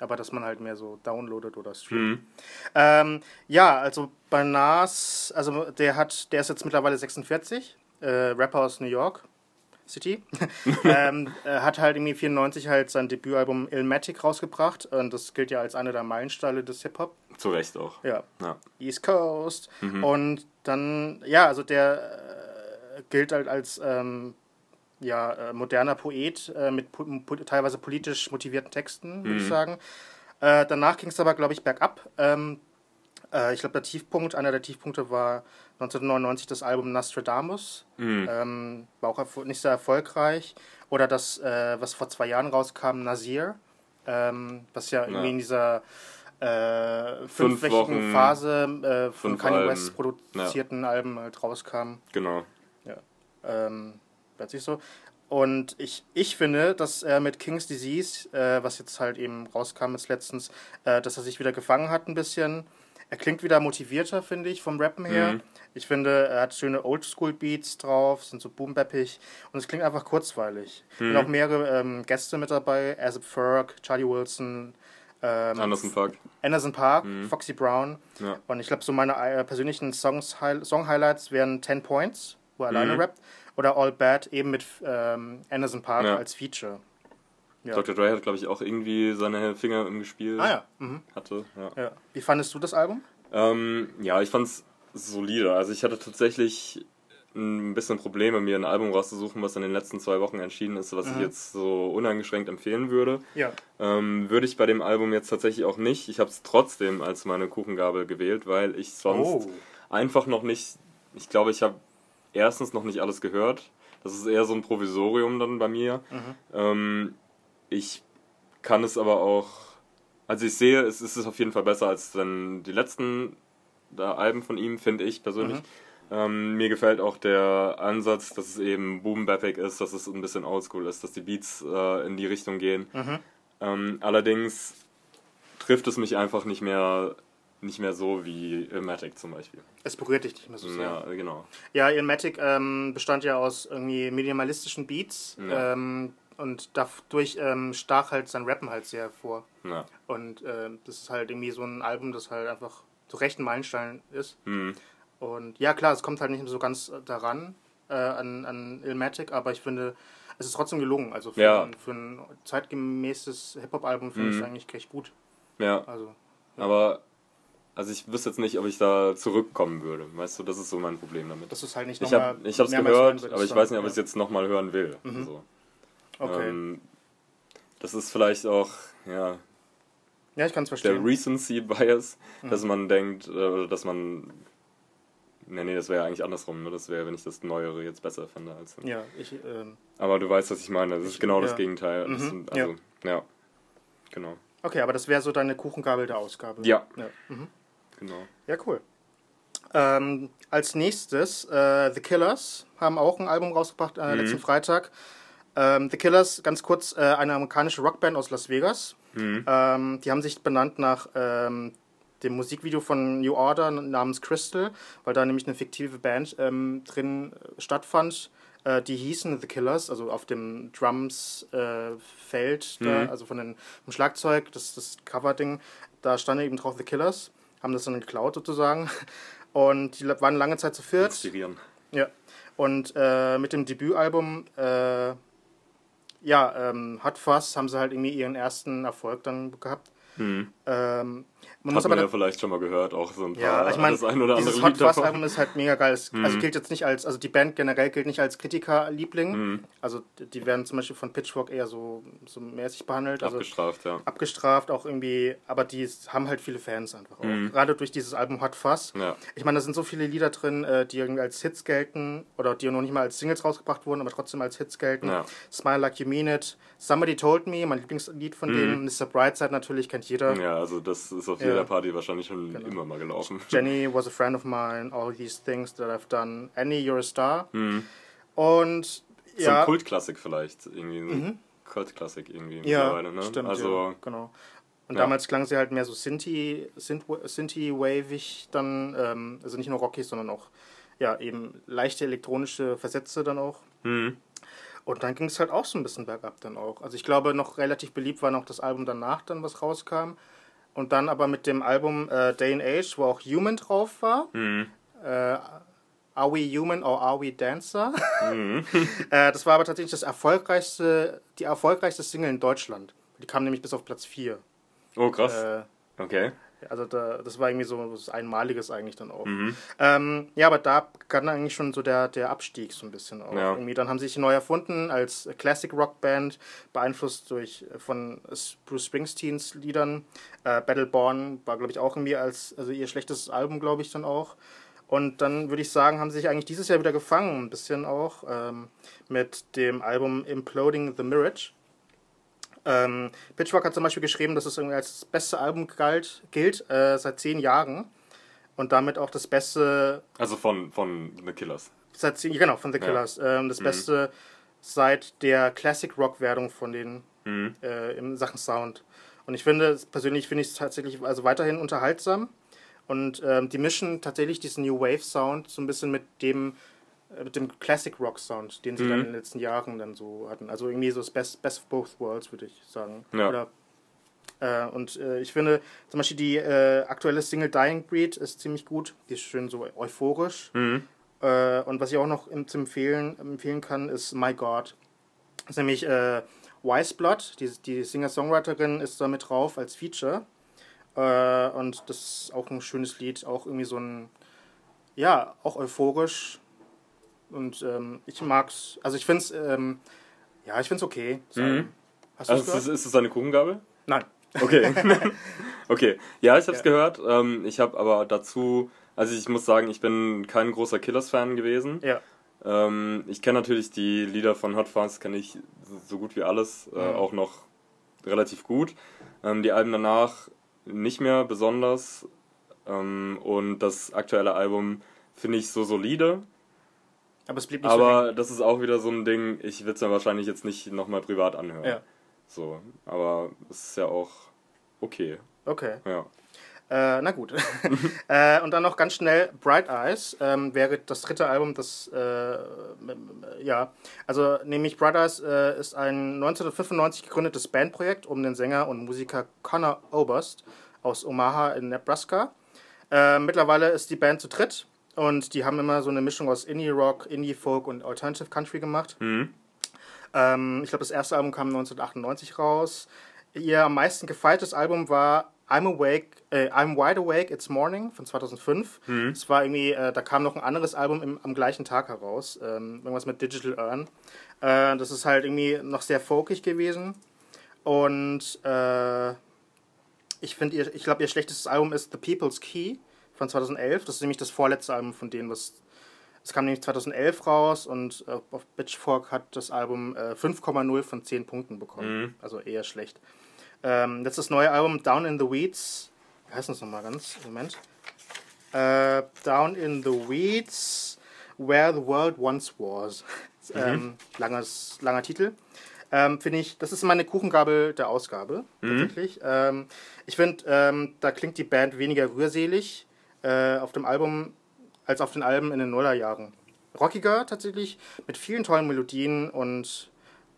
Aber dass man halt mehr so downloadet oder streamt. Mhm. Ähm, ja, also bei Nas, also der hat, der ist jetzt mittlerweile 46, äh, Rapper aus New York City. ähm, er hat halt irgendwie 94 halt sein Debütalbum Illmatic rausgebracht und das gilt ja als einer der Meilensteine des Hip-Hop. Zu Recht auch. Ja, Ja. East Coast. Mhm. Und dann, ja, also der äh, gilt halt als ähm, ja, äh, moderner Poet äh, mit po po teilweise politisch motivierten Texten, würde ich Mhm. sagen. Äh, danach ging es aber, glaube ich, bergab. Ähm, äh, ich glaube, der Tiefpunkt, einer der Tiefpunkte war 1999 das Album Nostradamus. Mhm. Ähm, war auch nicht sehr erfolgreich. Oder das, äh, was vor zwei Jahren rauskam, Nasir. Ähm, was ja, irgendwie in dieser äh, Fünf fünfwöchigen Phase äh, von Kanye. West produzierten Alben halt rauskam. Genau. Ähm, plötzlich so. Und ich, ich finde, dass er mit King's Disease, äh, was jetzt halt eben rauskam jetzt letztens, äh, dass er sich wieder gefangen hat ein bisschen. Er klingt wieder motivierter, finde ich, vom Rappen her. Mhm. Ich finde, er hat schöne Oldschool-Beats drauf, sind so boombappig und es klingt einfach kurzweilig. Mhm. Und auch mehrere ähm, Gäste mit dabei, Asap Ferg, Charlie Wilson, ähm, Anderson Park. Anderson Park, Foxy Brown. Ja. Und ich glaube, so meine äh, persönlichen Songs, Song-Highlights wären 10 Points, wo er alleine rappt, oder All Bad eben mit ähm, Anderson Park Ja. als Feature. Ja. Dr. Dre hat, glaube ich, auch irgendwie seine Finger im Gespiel Ah ja. Mhm. hatte. Ja. Wie fandest du das Album? Ähm, ja, ich fand's solide. Also ich hatte tatsächlich ein bisschen Probleme, mir ein Album rauszusuchen, was in den letzten zwei Wochen erschienen ist, was ich Mhm. jetzt so uneingeschränkt empfehlen würde. Ja. Ähm, würde ich bei dem Album jetzt tatsächlich auch nicht. Ich habe es trotzdem als meine Kuchengabel gewählt, weil ich sonst Oh. einfach noch nicht. Ich glaube, ich habe erstens noch nicht alles gehört. Das ist eher so ein Provisorium dann bei mir. Mhm. Ähm, ich kann es aber auch. Also ich sehe, es ist auf jeden Fall besser als dann die letzten Alben von ihm, finde ich persönlich. Mhm. Ähm, mir gefällt auch der Ansatz, dass es eben boom bappig ist, dass es ein bisschen oldschool ist, dass die Beats äh, in die Richtung gehen. Mhm. Ähm, allerdings trifft es mich einfach nicht mehr nicht mehr so wie Ilmatic zum Beispiel. Es berührt dich nicht mehr so sehr. Ja, genau. Ja, Ilmatic ähm, bestand ja aus irgendwie minimalistischen Beats Ja. ähm, und dadurch ähm, stach halt sein Rappen halt sehr hervor. Ja. Und ähm, das ist halt irgendwie so ein Album, das halt einfach zu Recht ein Meilenstein ist. Hm. Und ja, klar, es kommt halt nicht so ganz äh, daran, äh, an, an Ilmatic, aber ich finde, es ist trotzdem gelungen. Also für, Ja. ein, für ein zeitgemäßes Hip-Hop-Album finde ich Mhm. es eigentlich recht gut. ja, Also, aber also ich wüsste jetzt nicht, ob ich da zurückkommen würde. Weißt du, das ist so mein Problem damit. das ist halt nicht Ich nochmal habe ich hab's mehrmals hören gehört, aber ich weiß nicht, ob Ja. ich es jetzt nochmal hören will. So. Okay. Ähm, das ist vielleicht auch ja, ja, ich kann es der verstehen. Recency Bias, Mhm. dass man denkt, äh, oder dass man. Nee, nee, das wäre ja eigentlich andersrum. Ne? Das wäre, wenn ich das Neuere jetzt besser fände als. ja, ich, ähm, Aber du weißt, was ich meine. Das ist genau das ja. Gegenteil. Das Mhm, sind, also, ja. Genau. okay, aber das wäre so deine Kuchengabel der Ausgabe. Ja. Ja, mhm. Genau. ja cool. Ähm, als nächstes, äh, The Killers haben auch ein Album rausgebracht äh, Mhm. letzten Freitag. Ähm, The Killers, ganz kurz, äh, eine amerikanische Rockband aus Las Vegas. Mhm. Ähm, die haben sich benannt nach ähm, dem Musikvideo von New Order namens Crystal, weil da nämlich eine fiktive Band ähm, drin stattfand. Äh, die hießen The Killers, also auf dem Drums-Feld, äh, mhm. also von den, dem Schlagzeug, das, das Cover-Ding, da stand eben drauf The Killers, haben das dann geklaut sozusagen. Und die waren lange Zeit zu viert. Inspirieren. Ja. Und äh, mit dem Debütalbum, äh, ja, ähm, Hot Fuzz haben sie halt irgendwie ihren ersten Erfolg dann gehabt. Mhm. Ähm, man Hat man ja vielleicht schon mal gehört, auch so ein paar. Ja, ich meine, das ein oder dieses andere Hot Fuzz Album ist halt mega geil. Es, mhm. Also gilt jetzt nicht als, also die Band generell gilt nicht als Kritikerliebling. Mhm. Also die werden zum Beispiel von Pitchfork eher so, so mäßig behandelt. Also abgestraft, ja. Abgestraft auch irgendwie, aber die haben halt viele Fans einfach auch. Mhm. Gerade durch dieses Album Hot Fuzz. Ja. Ich meine, da sind so viele Lieder drin, äh, die irgendwie als Hits gelten oder die noch nicht mal als Singles rausgebracht wurden, aber trotzdem als Hits gelten. Ja. Smile Like You Mean It, Somebody Told Me, mein Lieblingslied von mhm. denen, Mr. Brightside natürlich, kennt jeder. Ja, also das ist auf jeder Party wahrscheinlich schon genau. immer mal gelaufen. Jenny was a friend of mine, all these things that I've done. Annie, you're a star. Mhm. Und ja. So ein Kultklassik vielleicht. Irgendwie mhm. Kultklassik irgendwie ja, ne? Stimmt, also, ja, genau. Und ja. damals klang sie halt mehr so Sinti, Sinti-wavig dann, ähm, also nicht nur rockig, sondern auch ja, eben leichte elektronische Versätze dann auch. Mhm. Und dann ging es halt auch so ein bisschen bergab dann auch. Also ich glaube, noch relativ beliebt war noch das Album danach dann, was rauskam. Und dann aber mit dem Album äh, Day and Age, wo auch Human drauf war. Mhm. Äh, Are We Human or Are We Dancer? Mhm. äh, das war aber tatsächlich das erfolgreichste, die erfolgreichste Single in Deutschland. Die kam nämlich bis auf Platz 4. Oh, krass. Äh, okay. Also da, das war irgendwie so was Einmaliges eigentlich dann auch. Mhm. Ähm, ja, aber da begann eigentlich schon so der, der Abstieg so ein bisschen auch. Ja. Irgendwie, dann haben sie sich neu erfunden als Classic Rock Band, beeinflusst durch von Bruce Springsteens Liedern. Äh, Battleborn war, glaube ich, auch irgendwie als, also ihr schlechtestes Album, glaube ich, dann auch. Und dann würde ich sagen, haben sie sich eigentlich dieses Jahr wieder gefangen, ein bisschen auch, ähm, mit dem Album Imploding the Mirage. Ähm, Pitchfork hat zum Beispiel geschrieben, dass es irgendwie als das beste Album galt, gilt äh, seit zehn Jahren und damit auch das beste. Also von, von The Killers. Seit zehn, genau, von The Killers. Ja. Ähm, das mhm. beste seit der Classic Rock-Wertung von den mhm. äh, in Sachen Sound. Und ich finde, persönlich finde ich es tatsächlich also weiterhin unterhaltsam. Und ähm, die mischen tatsächlich diesen New Wave Sound so ein bisschen mit dem mit dem Classic Rock Sound, den sie mhm. dann in den letzten Jahren dann so hatten. Also irgendwie so das Best, Best of Both Worlds, würde ich sagen. Ja. Oder, äh, und äh, ich finde zum Beispiel die äh, aktuelle Single Dying Breed ist ziemlich gut. Die ist schön so euphorisch. Mhm. Äh, und was ich auch noch zu empfehlen, empfehlen kann, ist My God. Das ist nämlich äh, Wiseblood, die, die Singer-Songwriterin ist da mit drauf als Feature. und das ist auch ein schönes Lied, auch irgendwie so ein, ja, auch euphorisch und ähm, ich mag's, also ich find's, ähm, ja, ich find's okay. Mhm. Hast also ist, ist es eine Kuchengabel? Nein. Okay. okay. Ja, ich hab's ja. gehört. Ähm, ich habe aber dazu, also ich muss sagen, ich bin kein großer Killers-Fan gewesen. Ja. Ähm, ich kenne natürlich die Lieder von Hot Fuzz, kenne ich so gut wie alles, äh, mhm. auch noch relativ gut. Ähm, die Alben danach nicht mehr besonders. Ähm, und das aktuelle Album finde ich so solide. Aber es blieb nicht Aber so das ist auch wieder so ein Ding, ich will es mir wahrscheinlich jetzt nicht nochmal privat anhören. Ja. So, aber es ist ja auch okay. Okay. Ja. Äh, na gut. äh, und dann noch ganz schnell Bright Eyes ähm, wäre das dritte Album, das äh, ja, also nämlich Bright Eyes äh, ist ein 1995 gegründetes Bandprojekt um den Sänger und Musiker Connor Oberst aus Omaha in Nebraska. Äh, mittlerweile ist die Band zu dritt und die haben immer so eine Mischung aus Indie-Rock, Indie-Folk und Alternative Country gemacht. Mhm. Ähm, ich glaube, das erste Album kam 1998 raus. Ihr am meisten gefeiertes Album war I'm Awake, äh, I'm Wide Awake, It's Morning von 2005. Mhm. Es war irgendwie, äh, da kam noch ein anderes Album im, am gleichen Tag heraus, ähm, irgendwas mit Digital Earn. Äh, das ist halt irgendwie noch sehr folkig gewesen. Und äh, ich finde, ich glaube, ihr schlechtestes Album ist The People's Key von 2011. Das ist nämlich das vorletzte Album von denen, was. Es kam nämlich 2011 raus und äh, auf Pitchfork hat das Album äh, 5,0 von 10 Punkten bekommen. Mhm. Also eher schlecht. Ähm, das ist das neue Album Down in the Weeds. Wie heißt das nochmal ganz? Moment. Äh, Down in the Weeds, Where the World Once Was. Mhm. ähm, langes, langer Titel. ähm, finde ich, das ist meine Kuchengabel der Ausgabe, tatsächlich. Ähm, ich finde, ähm, da klingt die Band weniger rührselig äh, auf dem Album als auf den Alben in den Nullerjahren. Rockiger tatsächlich, mit vielen tollen Melodien und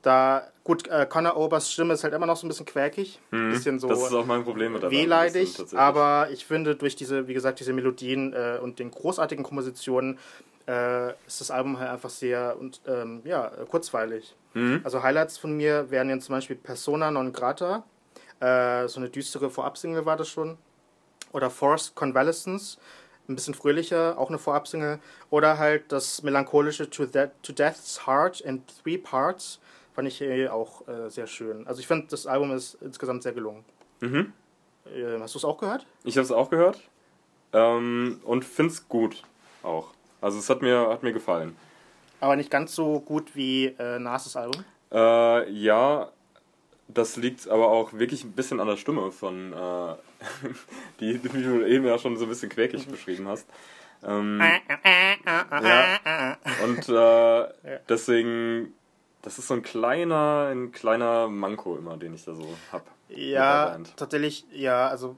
da, gut, äh, Conor Obers Stimme ist halt immer noch so ein bisschen quäkig, bisschen so das ist auch mein Problem mit der wehleidig, tatsächlich. aber ich finde durch diese, wie gesagt, diese Melodien äh, und den großartigen Kompositionen äh, ist das Album halt einfach sehr und ähm, ja, kurzweilig. Also Highlights von mir wären jetzt zum Beispiel Persona non grata, äh, so eine düstere Vorabsingle war das schon, oder Forced Convalescence, ein bisschen fröhlicher, auch eine Vorabsingle, oder halt das melancholische To, That, to Death's Heart in Three Parts, fand ich äh, auch äh, sehr schön. Also ich finde, das Album ist insgesamt sehr gelungen. Mhm. Äh, hast du es auch gehört? Ich habe es auch gehört ähm, und finde es gut auch. Also es hat mir, hat mir gefallen. Aber nicht ganz so gut wie äh, Nas' Album. Äh, ja, das liegt aber auch wirklich ein bisschen an der Stimme von, äh, die, du eben ja schon so ein bisschen quäkig beschrieben hast. Ähm, ja, und äh, deswegen, das ist so ein kleiner, ein kleiner Manko immer, den ich da so hab. Ja, tatsächlich, ja, also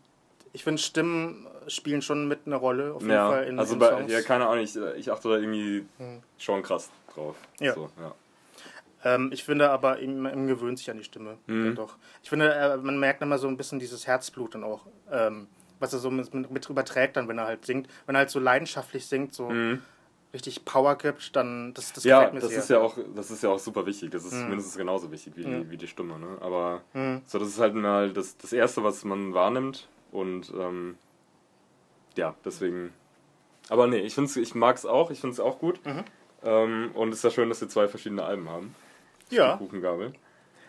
ich finde Stimmen spielen schon mit eine Rolle, auf jeden Ja, Fall in, also in bei, Songs. Hm. ja, keine Ahnung, ich, ich achte da irgendwie schon krass drauf. Ja. So, ja. Ähm, ich finde aber, ihm, ihm gewöhnt sich an die Stimme. Mhm. Doch. Ich finde, äh, man merkt immer so ein bisschen dieses Herzblut dann auch, ähm, was er so mit, mit, überträgt dann, wenn er halt singt. Wenn er halt so leidenschaftlich singt, so richtig Power gibt, dann das, das Mhm. Ja, gefällt mir das sehr. ist ja auch, das ist ja auch super wichtig. Das ist Mhm. mindestens genauso wichtig wie, die, wie die Stimme, ne? Aber Mhm. so, das ist halt mal das, das Erste, was man wahrnimmt. Und ähm, ja, deswegen. Aber nee, ich find's, ich mag's auch, ich finde es auch gut. Mhm. Ähm, und es ist ja schön, dass wir zwei verschiedene Alben haben. Ja, Kuchengabel.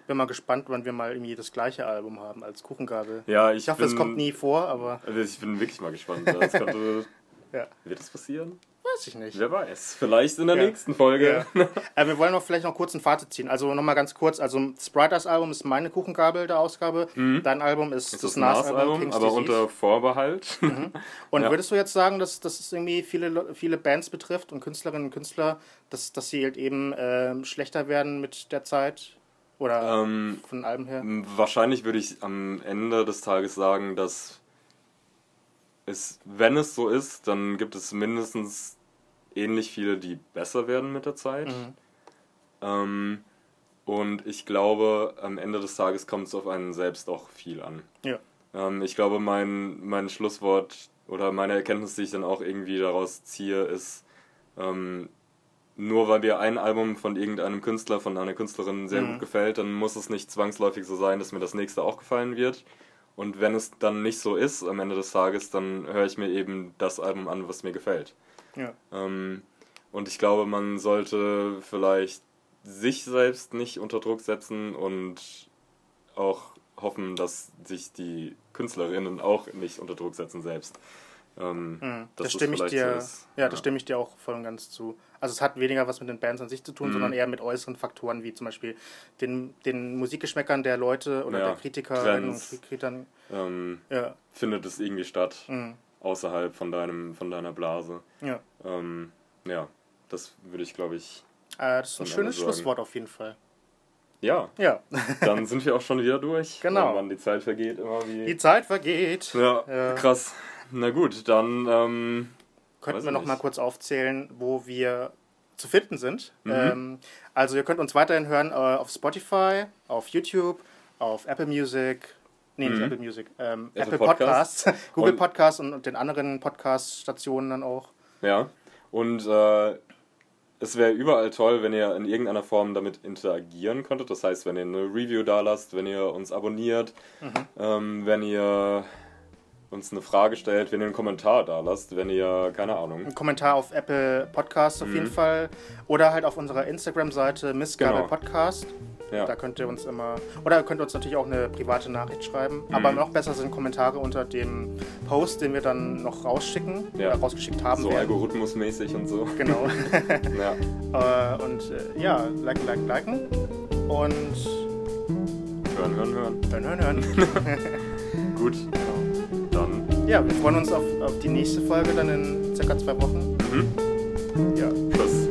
bin mal gespannt, wann wir mal irgendwie das gleiche Album haben als Kuchengabel. Ja, ich, Ich hoffe, es kommt nie vor, aber Also ich bin wirklich mal gespannt. Das könnte, ja, wird das passieren? Weiß ich nicht. Wer weiß. Vielleicht in der Ja. nächsten Folge. Ja. äh, wir wollen noch vielleicht noch kurz ein Fazit ziehen. Also nochmal ganz kurz. Also Spriters Album ist meine Kuchengabel der Ausgabe. Dein Album ist Das das, ist ein Nas-Album, Nas-Album, King's aber Disease. unter Vorbehalt. Und ja. würdest du jetzt sagen, dass, es irgendwie viele, Le- viele Bands betrifft und Künstlerinnen und Künstler, dass, dass sie halt eben ähm, schlechter werden mit der Zeit? Oder ähm, von den Alben her? Wahrscheinlich würde ich am Ende des Tages sagen, dass es, wenn es so ist, dann gibt es mindestens ähnlich viele, die besser werden mit der Zeit. Mhm. Ähm, und ich glaube, am Ende des Tages kommt es auf einen selbst auch viel an. Ja. Ähm, ich glaube, mein, mein Schlusswort oder meine Erkenntnis, die ich dann auch irgendwie daraus ziehe, ist, ähm, nur weil dir ein Album von irgendeinem Künstler, von einer Künstlerin sehr Mhm. gut gefällt, dann muss es nicht zwangsläufig so sein, dass mir das nächste auch gefallen wird. Und wenn es dann nicht so ist am Ende des Tages, dann höre ich mir eben das Album an, was mir gefällt. Ja. Ähm, und ich glaube, man sollte vielleicht sich selbst nicht unter Druck setzen und auch hoffen, dass sich die Künstlerinnen auch nicht unter Druck setzen selbst. Ähm, Mhm. dass Da stimme ich dir, so ist. ja, da stimme ich dir auch voll und ganz zu. Also es hat weniger was mit den Bands an sich zu tun, Mhm. sondern eher mit äußeren Faktoren, wie zum Beispiel den, den Musikgeschmäckern der Leute oder Ja, der Kritikerinnen Trends. und Kritikern. Ähm, Ja, findet es irgendwie statt, mhm. Außerhalb von, deinem, von deiner Blase. ja. Ähm, ja, das würde ich, glaube ich. Äh, das ist ein schönes. Schlusswort auf jeden Fall. Ja, Ja, dann sind wir auch schon wieder durch. Genau. Wenn man die Zeit vergeht, immer wie. die Zeit vergeht. Ja, Ja. krass. Na gut, dann. Ähm, Könnten wir noch mal kurz aufzählen, wo wir zu finden sind. Mhm. Ähm, also ihr könnt uns weiterhin hören äh, auf Spotify, auf YouTube, auf Apple Music, nee, nicht Mhm. Apple Music, ähm, Apple Apple Podcasts. Podcasts, Google Und- Podcasts und, und den anderen Podcast-Stationen dann auch. Ja, und äh, es wäre überall toll, wenn ihr in irgendeiner Form damit interagieren könntet. Das heißt, wenn ihr eine Review da lasst, wenn ihr uns abonniert, ähm, wenn ihr uns eine Frage stellt, wenn ihr einen Kommentar da lasst, wenn ihr, keine Ahnung. Ein Kommentar auf Apple Podcasts auf jeden Fall oder halt auf unserer Instagram-Seite Missgabe Mhm. Genau. Podcast. Ja, Da könnt ihr uns immer, oder ihr könnt uns natürlich auch eine private Nachricht schreiben. Aber Mhm. noch besser sind Kommentare unter dem Post, den wir dann noch rausschicken Ja. oder rausgeschickt haben so werden. algorithmusmäßig und so. Genau. Ja, äh, und äh, ja, liken, liken, liken. Und hören, hören, hören. hören, hören, hören. Gut, genau. dann. Ja, wir freuen uns auf, auf die nächste Folge dann in circa zwei Wochen. Mhm. Ja. Tschüss.